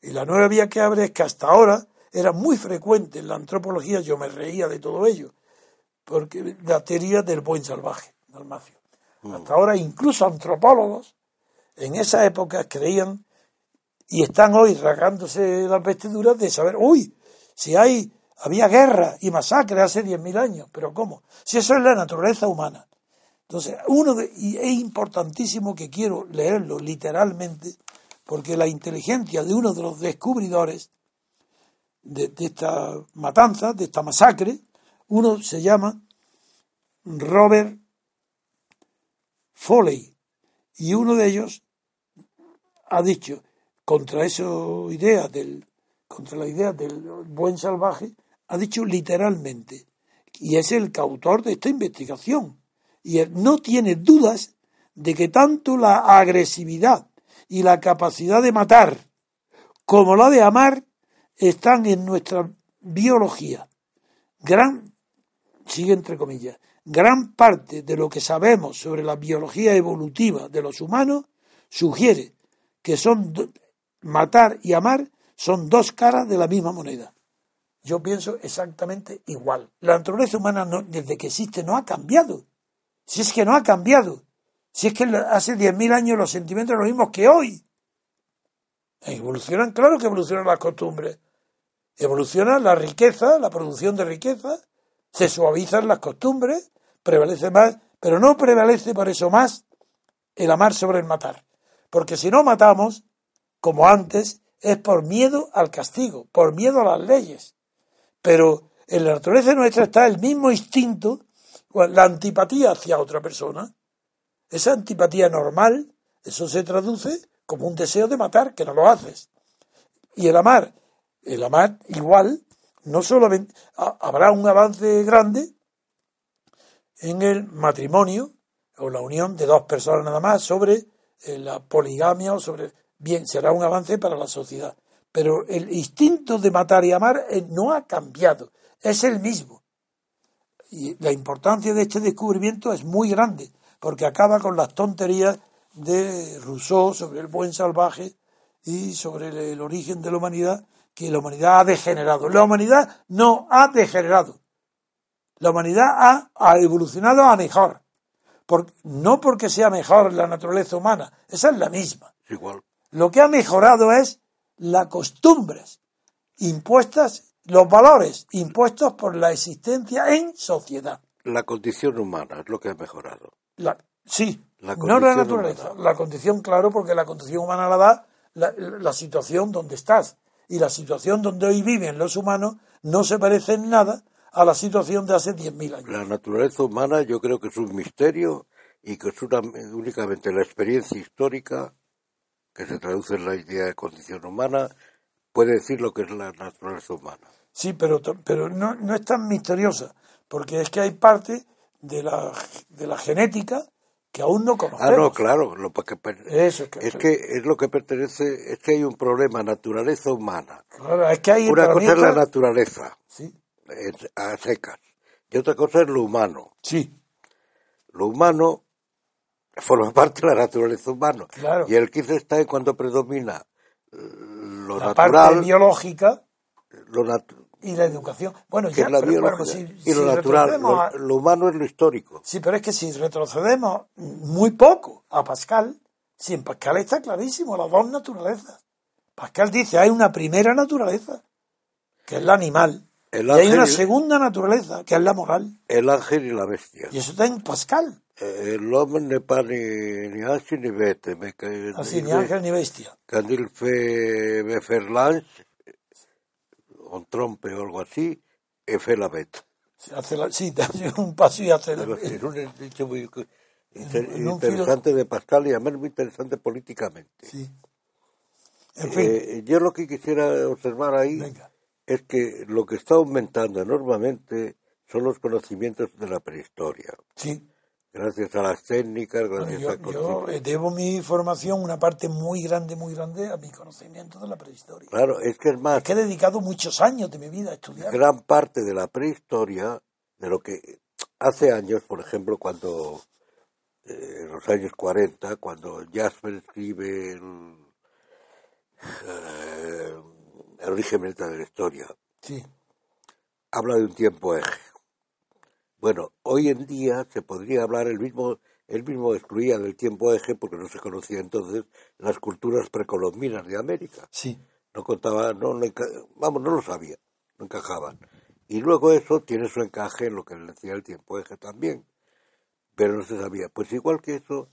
Y la nueva vía que abre es que hasta ahora era muy frecuente en la antropología, yo me reía de todo ello, porque la teoría del buen salvaje, Dalmacio. Mm. Hasta ahora incluso antropólogos en esa época creían y están hoy rasgándose las vestiduras de saber, uy, si hay, había guerra y masacre hace 10.000 años, pero ¿cómo? Si eso es la naturaleza humana. Entonces, uno y es importantísimo que quiero leerlo literalmente, porque la inteligencia de uno de los descubridores de, esta matanza, de esta masacre, uno se llama Robert Foley, y uno de ellos ha dicho contra esa idea del contra la idea del buen salvaje ha dicho literalmente y es el cautor de esta investigación y él no tiene dudas de que tanto la agresividad y la capacidad de matar como la de amar están en nuestra biología. Gran, sigue entre comillas, gran parte de lo que sabemos sobre la biología evolutiva de los humanos sugiere que son matar y amar son dos caras de la misma moneda. Yo pienso exactamente igual. La naturaleza humana desde que existe no ha cambiado. Si es que no ha cambiado. Si es que hace 10.000 años los sentimientos son los mismos que hoy. Evolucionan, claro que evolucionan las costumbres. Evoluciona la riqueza, la producción de riqueza, se suavizan las costumbres, prevalece más, pero no prevalece por eso más el amar sobre el matar. Porque si no matamos, como antes, es por miedo al castigo, por miedo a las leyes. Pero en la naturaleza nuestra está el mismo instinto, la antipatía hacia otra persona. Esa antipatía normal, eso se traduce como un deseo de matar, que no lo haces. Y el amar, el amar igual, no solamente habrá un avance grande en el matrimonio o la unión de dos personas nada más sobre eh, la poligamia o sobre bien, será un avance para la sociedad. Pero el instinto de matar y amar eh, no ha cambiado, es el mismo. Y la importancia de este descubrimiento es muy grande, porque acaba con las tonterías de Rousseau sobre el buen salvaje y sobre el, origen de la humanidad, que la humanidad ha degenerado. La humanidad no ha degenerado. La humanidad ha, ha evolucionado a mejor. no porque sea mejor la naturaleza humana, esa es la misma. Igual. Lo que ha mejorado es las costumbres impuestas, los valores impuestos por la existencia en sociedad. La condición humana es lo que ha mejorado. La, sí, no la naturaleza. La condición, claro, porque la condición humana la da la, la, situación donde estás. Y la situación donde hoy viven los humanos no se parece en nada a la situación de hace 10.000 años. La naturaleza humana yo creo que es un misterio y que es una- únicamente la experiencia histórica que se traduce en la idea de condición humana puede decir lo que es la naturaleza humana. Sí, pero, pero no, no es tan misteriosa, porque es que hay parte de la, de la genética que aún no Ah, conocemos. no, claro, lo que Eso es que, es que es lo que pertenece, es que hay un problema, naturaleza humana. claro, es que hay Una cosa es la naturaleza, Sí, es- a secas, y otra cosa es lo humano. sí, Lo humano forma parte de la naturaleza humana. Claro. Y el 15 está en cuando predomina lo la parte natural, biológica lo nat- y la educación. Bueno, que ya, la pero, si- y lo si natural, lo, a- lo humano es lo histórico. Sí, pero es que si retrocedemos muy poco a Pascal, si en Pascal está clarísimo las dos naturalezas. Pascal dice, hay una primera naturaleza, que es la animal, El y hay ángel una segunda naturaleza, que es la moral. El ángel y la bestia. Y eso está en Pascal, Eh, El hombre ne pa ni, así ni cae, así, ni ángel ni bestia. Fait me un trompe o algo así, e fe la. Se hace la- sí, da un paso y hace la-. Es un dicho muy inter- interesante de Pascal y además muy interesante políticamente. Sí. En fin, Eh, yo lo que quisiera observar ahí venga. es que lo que está aumentando enormemente son los conocimientos de la prehistoria. Sí. Gracias a las técnicas, gracias yo, a yo, eh, debo mi formación, una parte muy grande, muy grande, a mi conocimiento de la prehistoria. Claro, es que es más, Es que he dedicado muchos años de mi vida a estudiar. gran parte de la prehistoria, de lo que hace años, por ejemplo, cuando eh, en los años 40, cuando Jasper escribe el, eh, el origen de la historia, Sí. habla de un tiempo eje. Bueno, hoy en día se podría hablar el mismo, él mismo excluía del tiempo eje porque no se conocía entonces las culturas precolombinas de América. Sí. No contaba, no, no vamos, no lo sabía, no encajaban. Y luego eso tiene su encaje en lo que le decía el tiempo eje también, pero no se sabía. Pues igual que eso,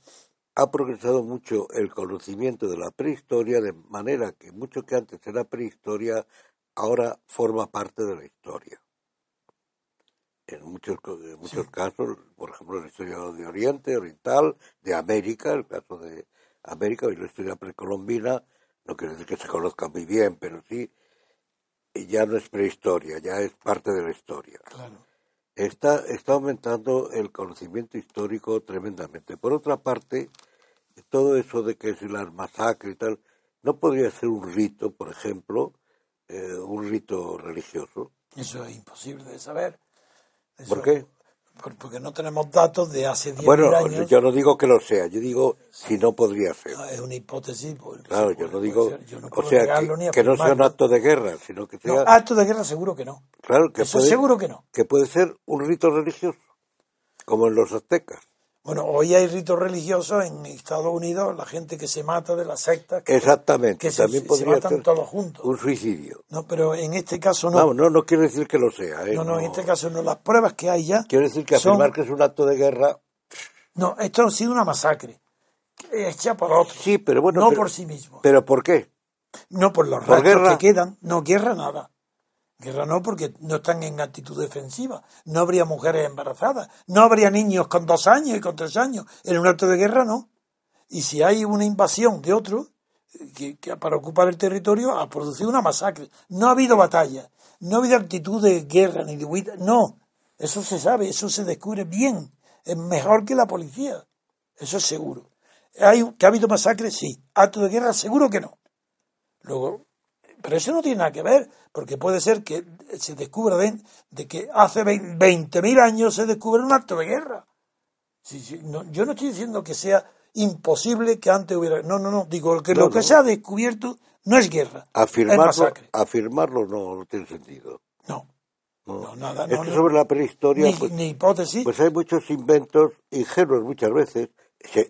ha progresado mucho el conocimiento de la prehistoria, de manera que mucho que antes era prehistoria, ahora forma parte de la historia. En muchos, en muchos casos, por ejemplo, la historia de Oriente, Oriental, de América, el caso de América y la historia precolombina, no quiere decir que se conozcan muy bien, pero sí, ya no es prehistoria, ya es parte de la historia. Claro. Está, está aumentando el conocimiento histórico tremendamente. Por otra parte, todo eso de que si las masacres y tal, no podría ser un rito, por ejemplo, eh, un rito religioso. Eso es imposible de saber. Eso- ¿Por qué? por- Porque no tenemos datos de hace 10.000 Bueno, años. yo no digo que lo sea, yo digo si no podría ser. Ah, Es una hipótesis. pues, Claro, yo puede- no digo. Yo no o sea, que, que no sea un acto de guerra, sino que No, sea, acto de guerra seguro que no. claro, que Eso puede, seguro que no. que puede ser un rito religioso, como en los aztecas. Bueno, hoy hay ritos religiosos en Estados Unidos, la gente que se mata de las sectas, que, Exactamente, que se, también se podría matan ser todos juntos. un suicidio. No, pero en este caso no. No, no quiere decir que lo sea. ¿eh? no, no, en este caso no. Las pruebas que hay ya. Quiere decir que son- afirmar que es un acto de guerra, No, esto ha sido una masacre. Hecha por otros. sí, pero bueno. no pero, por sí mismo. ¿Pero por qué? No por los ¿Por restos guerra? que quedan. No, guerra nada. Guerra no, porque no están en actitud defensiva. No habría mujeres embarazadas. No habría niños con dos años y con tres años. En un acto de guerra no. Y si hay una invasión de otro, eh, que, para ocupar el territorio, ha producido una masacre. No ha habido batalla. No ha habido actitud de guerra ni de huida. No. Eso se sabe, eso se descubre bien. Es mejor que la policía. Eso es seguro. ¿Hay, ¿Que ha habido masacre? Sí. ¿Acto de guerra? Seguro que no. Luego, pero eso no tiene nada que ver, porque puede ser que se descubra de, de que hace 20.000 años se descubre un acto de guerra. Sí, sí, no, yo no estoy diciendo que sea imposible que antes hubiera. No, no, no. Digo que No, lo que no. se ha descubierto no es guerra, es Afirmarlo, masacre. afirmarlo no, no tiene sentido. No, No. nada. es que sobre la prehistoria, ni, pues, ni hipótesis. pues hay muchos inventos ingenuos muchas veces.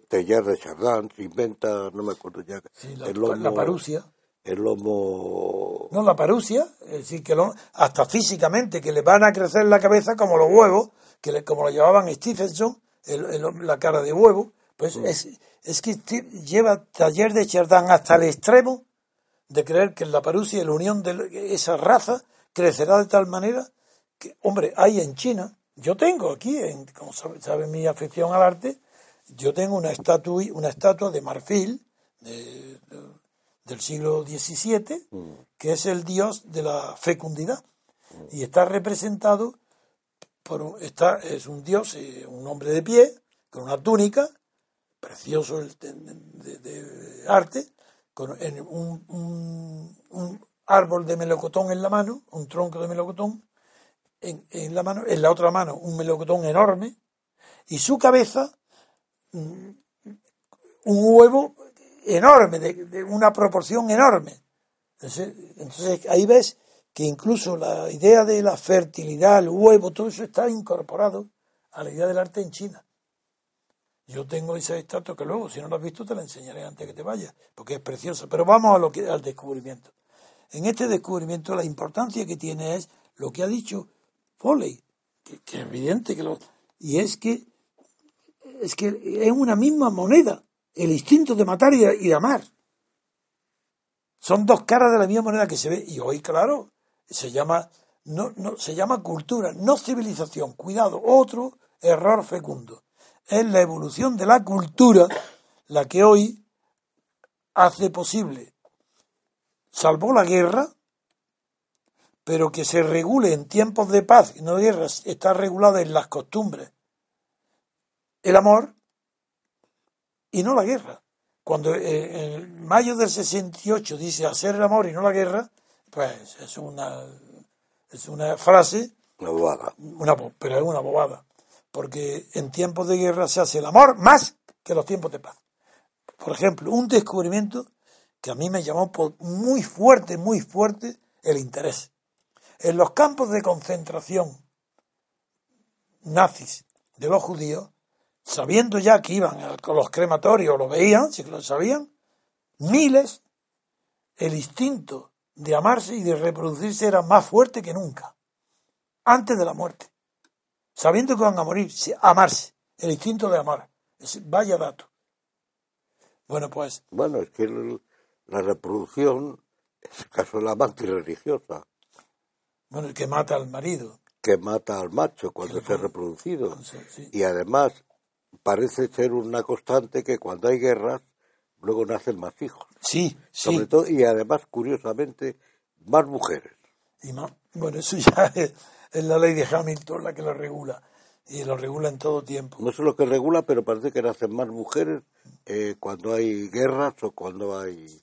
Teilhard de Chardin se inventa, no me acuerdo ya, Sí, la, el lomo, la parusia. El lomo No, la parusia, es decir, que lo- hasta físicamente, que le van a crecer la cabeza como los huevos, que le- como lo llamaban Stephenson, el- el- la cara de huevo, pues es, es que Steve- lleva taller de Chardin hasta el extremo de creer que la parusia es la unión de esa raza crecerá de tal manera que, hombre, hay en China, yo tengo aquí, en, como sabe, sabe mi afección al arte, yo tengo una estatua, una estatua de marfil de- de- del siglo XVII, que es el dios de la fecundidad. Y está representado por un- está, es un dios, eh, un hombre de pie, con una túnica, precioso el de, de- de arte, con en un, un- un árbol de melocotón en la mano, un tronco de melocotón en, en la mano, en la otra mano un melocotón enorme, y su cabeza mm, un huevo enorme, de, una proporción enorme. Entonces, ahí ves que incluso la idea de la fertilidad, el huevo, todo eso está incorporado a la idea del arte en China. Yo tengo esa estatua que luego, si no la has visto, te la enseñaré antes que te vayas, porque es preciosa. Pero vamos al descubrimiento. En este descubrimiento la importancia que tiene es lo que ha dicho Foley, que, que es evidente que lo... Y es que es que es una misma moneda, el instinto de matar y de, amar. Son dos caras de la misma moneda que se ve. Y hoy, claro, se llama, no, no, se llama cultura, no civilización. Cuidado, otro error fecundo. Es la evolución de la cultura la que hoy hace posible, salvó la guerra, pero que se regule en tiempos de paz y no de guerra, está regulada en las costumbres. El amor y no la guerra. Cuando eh, en mayo del 68 dice hacer el amor y no la guerra, pues es una, es una frase, Una bobada. una, pero es una bobada. Porque en tiempos de guerra se hace el amor más que los tiempos de paz. Por ejemplo, un descubrimiento que a mí me llamó por muy fuerte, muy fuerte el interés. En los campos de concentración nazis de los judíos, sabiendo ya que iban a- con los crematorios, lo veían, si lo sabían, miles, el instinto de amarse y de reproducirse era más fuerte que nunca, antes de la muerte. Sabiendo que van a morir, amarse, el instinto de amar. Vaya dato. Bueno, pues, Bueno, es que el- la reproducción es el caso de la amante religiosa, bueno, el que mata al marido. que mata al macho cuando se ha reproducido. Sí. Y además parece ser una constante que cuando hay guerras, luego nacen más hijos. Sí, Sobre sí. todo, y además, curiosamente, más mujeres. Y más- bueno, eso ya es, es la ley de Hamilton la que lo regula. Y lo regula en todo tiempo. No sé lo que regula, pero parece que nacen más mujeres eh, cuando hay guerras o cuando hay...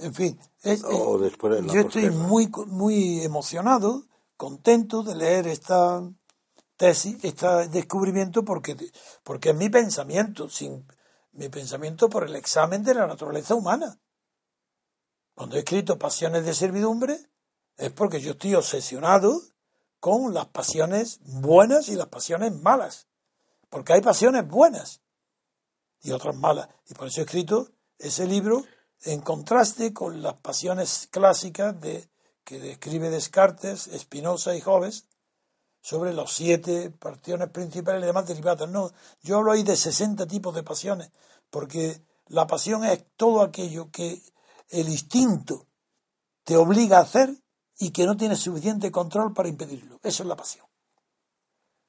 En fin, es- O es- después de la yo estoy muy, muy emocionado, contento de leer esta tesis, este descubrimiento, porque, porque es mi pensamiento, sin, mi pensamiento por el examen de la naturaleza humana. Cuando he escrito Pasiones de Servidumbre, es porque yo estoy obsesionado con las pasiones buenas y las pasiones malas. Porque hay pasiones buenas y otras malas. Y por eso he escrito ese libro en contraste con las pasiones clásicas de, que describe Descartes, Spinoza y Hobbes sobre los siete pasiones principales y demás derivadas. No, yo hablo ahí de 60 tipos de pasiones, porque la pasión es todo aquello que el instinto te obliga a hacer y que no tienes suficiente control para impedirlo. Eso es la pasión.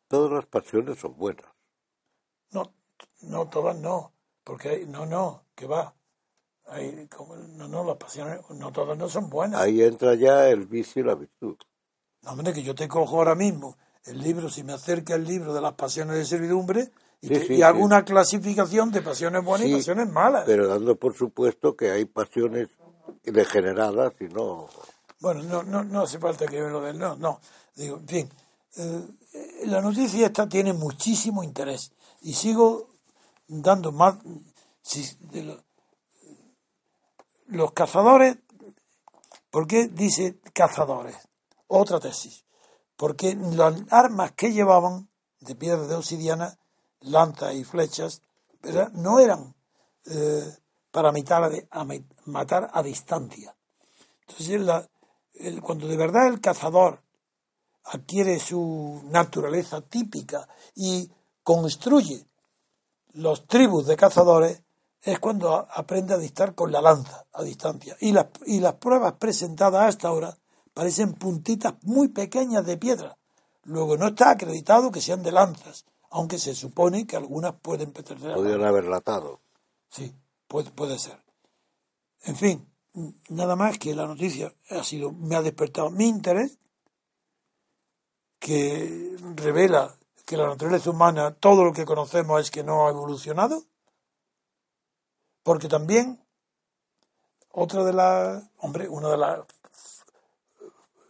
Todas las pasiones son buenas. No, no todas no, porque hay- no, no, que va. Hay, como- no, no, las pasiones, no todas no son buenas. Ahí entra ya el vicio y la virtud. No, hombre, que yo te cojo ahora mismo el libro, si me acerca el libro de las pasiones de servidumbre, y, Sí, te- sí, y hago sí. una clasificación de pasiones buenas y pasiones malas. Pero dando por supuesto que hay pasiones degeneradas y no... Bueno, no, no, no hace falta que lo del no, no. Digo, en fin, eh, la noticia esta tiene muchísimo interés y sigo dando más. si- de lo- los cazadores, ¿por qué dice cazadores? Otra tesis. Porque las armas que llevaban de piedra de obsidiana, lanzas y flechas, ¿verdad? no eran eh, para matar a, distancia. Entonces, cuando de verdad el cazador adquiere su naturaleza típica y construye los tribus de cazadores, es cuando aprende a distar con la lanza a distancia. Y las, y las pruebas presentadas hasta ahora parecen puntitas muy pequeñas de piedra. Luego no está acreditado que sean de lanzas, aunque se supone que algunas pueden pertenecer a Podrían haber latado. Sí, puede, puede ser. En fin, nada más que la noticia ha sido, me ha despertado mi interés, que revela que la naturaleza humana, todo lo que conocemos es que no ha evolucionado, porque también otra de las, hombre, uno de los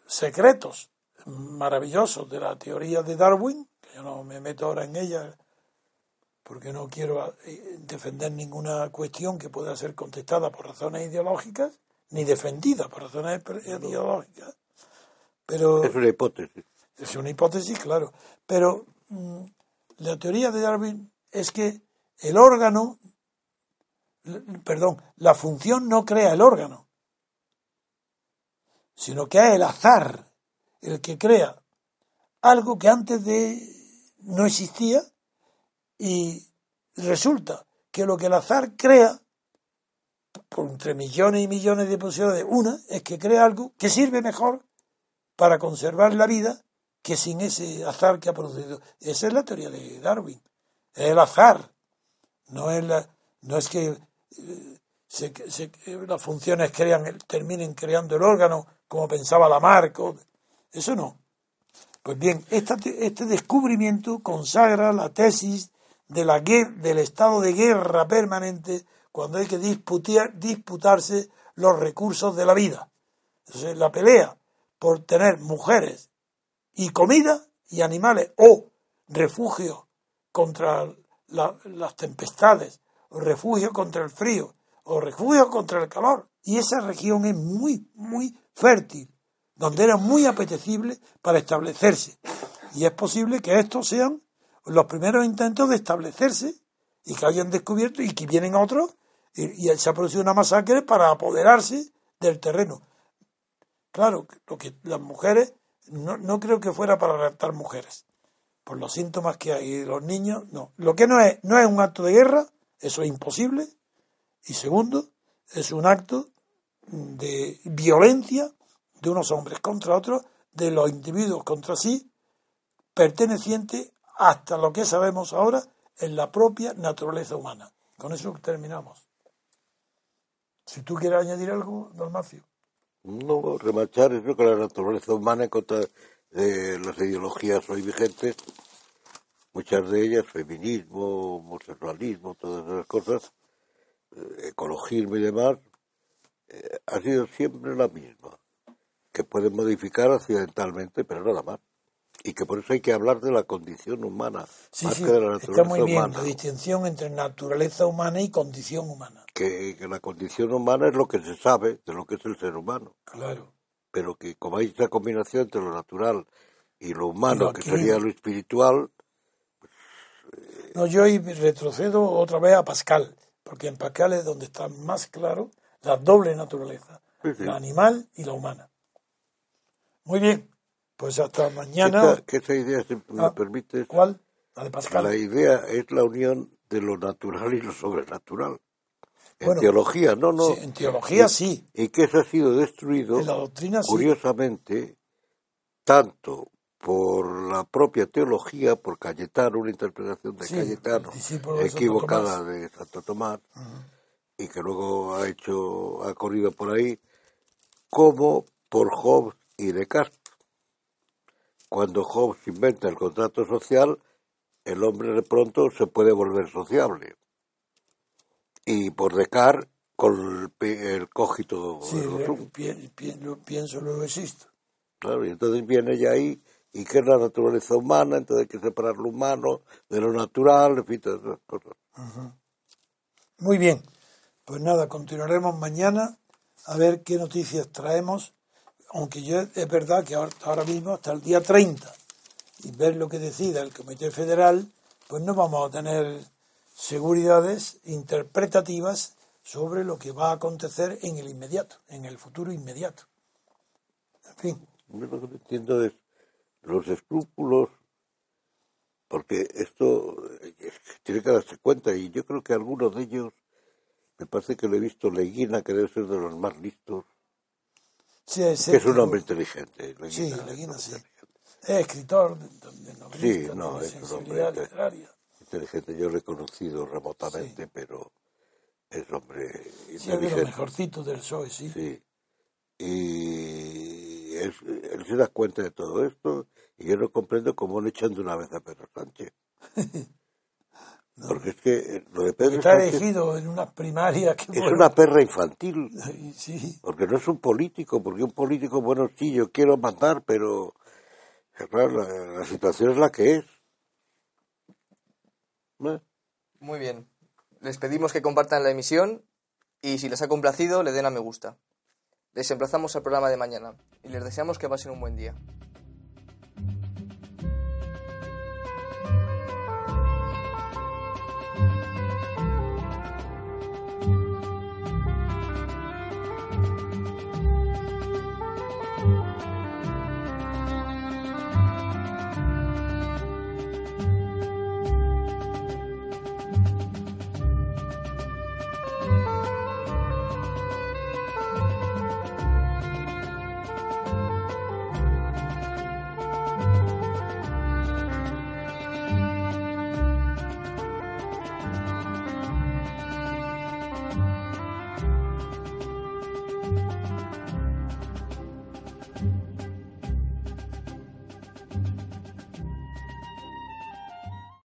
secretos maravillosos de la teoría de Darwin, que yo no me meto ahora en ella, porque no quiero eh, defender ninguna cuestión que pueda ser contestada por razones ideológicas, ni defendida por razones ideológicas. Pero Es una hipótesis. es una hipótesis, claro. Pero mm, la teoría de Darwin es que el órgano, perdón, la función no crea el órgano, sino que es el azar el que crea algo que antes de no existía y resulta que lo que el azar crea por entre millones y millones de posibilidades, una es que crea algo que sirve mejor para conservar la vida que sin ese azar que ha producido. Esa es la teoría de Darwin. El azar. No es, la, no es que eh, se- se- las funciones crean, terminen creando el órgano como pensaba Lamarck. Eso no. Pues bien, esta te- este descubrimiento consagra la tesis de la del estado de guerra permanente cuando hay que disputar- disputarse los recursos de la vida. Entonces, la pelea por tener mujeres y comida y animales o refugio contra la- las tempestades o refugio contra el frío o refugio contra el calor. Y esa región es muy, muy fértil, donde era muy apetecible para establecerse. Y es posible que estos sean los primeros intentos de establecerse y que hayan descubierto y que vienen otros y, se ha producido una masacre para apoderarse del terreno. Claro, lo que las mujeres, no, no creo que fuera para raptar mujeres, por los síntomas que hay. Los niños, no. Lo que no es, no es un acto de guerra, eso es imposible. Y segundo, es un acto de violencia de unos hombres contra otros, de los individuos contra sí, perteneciente hasta lo que sabemos ahora en la propia naturaleza humana. Con eso terminamos. Si tú quieres añadir algo, Dalmacio. No, remachar eso que la naturaleza humana en contra de las ideologías hoy vigentes, muchas de ellas, feminismo, homosexualismo, todas esas cosas, ecologismo y demás, eh, ha sido siempre la misma, que pueden modificar accidentalmente, pero nada más. Y que por eso hay que hablar de la condición humana, Sí, más sí, que de la está naturaleza muy bien humana. la distinción entre naturaleza humana y condición humana. Que, que la condición humana es lo que se sabe de lo que es el ser humano. Claro. pero que como hay esa combinación entre lo natural y lo humano, Lo que sería lo espiritual, No, yo ahí retrocedo otra vez a Pascal, porque en Pascal es donde está más claro la doble naturaleza, Sí, sí. la animal y la humana. Muy bien, pues hasta mañana. que esa idea, si me Ah, permites, ¿Cuál? La de Pascal. la idea es la unión de lo natural y lo sobrenatural. En Bueno, teología, no, no. Sí, en teología y, sí, Y que eso ha sido destruido, en la doctrina sí. curiosamente, tanto por la propia teología, por Cayetano, una interpretación de Sí, Cayetano, de equivocada de Santo Tomás, y que luego ha hecho, ha corrido por ahí, como por Hobbes y Descartes. Cuando Hobbes inventa el contrato social, el hombre de pronto se puede volver sociable. Y por Descartes, con el, cogito Sí, pienso, luego existo. Claro, y entonces viene ya ahí, y que es la naturaleza humana, entonces hay que separar lo humano de lo natural, en fin, todas esas cosas. Muy bien, pues nada, continuaremos mañana a ver qué noticias traemos, aunque yo es verdad que ahora, ahora mismo hasta el día 30 y ver lo que decida el Comité Federal, pues no vamos a tener seguridades interpretativas sobre lo que va a acontecer en el inmediato, en el futuro inmediato. En fin, Yo lo que no entiendo es los escrúpulos, porque esto eh, tiene que darse cuenta, y yo creo que algunos de ellos, me parece que lo he visto Leguina, que debe ser de los más listos, Sí, sí, que es un pero- hombre inteligente. Leguina, Sí, es Leguina hombre sí. inteligente. Es escritor, de, de novelista, Sí, no, de es un hombre- literaria. inteligente. Yo lo he conocido remotamente, pero es hombre Sí, es de lo inteligente. mejorcito del PSOE, sí. Sí. Y él se da cuenta de todo esto y yo no comprendo cómo no echan de una vez a Pedro Sánchez. Porque es que eh, lo de Pedro Está Sánchez elegido en unas primarias que es bueno, una perra infantil. sí, Porque no es un político, porque un político, bueno, sí, yo quiero mandar, pero claro, la, la situación es la que es. ¿Eh? Muy bien. Les pedimos que compartan la emisión y si les ha complacido, le den a me gusta. Les emplazamos al programa de mañana y les deseamos que pasen un buen día.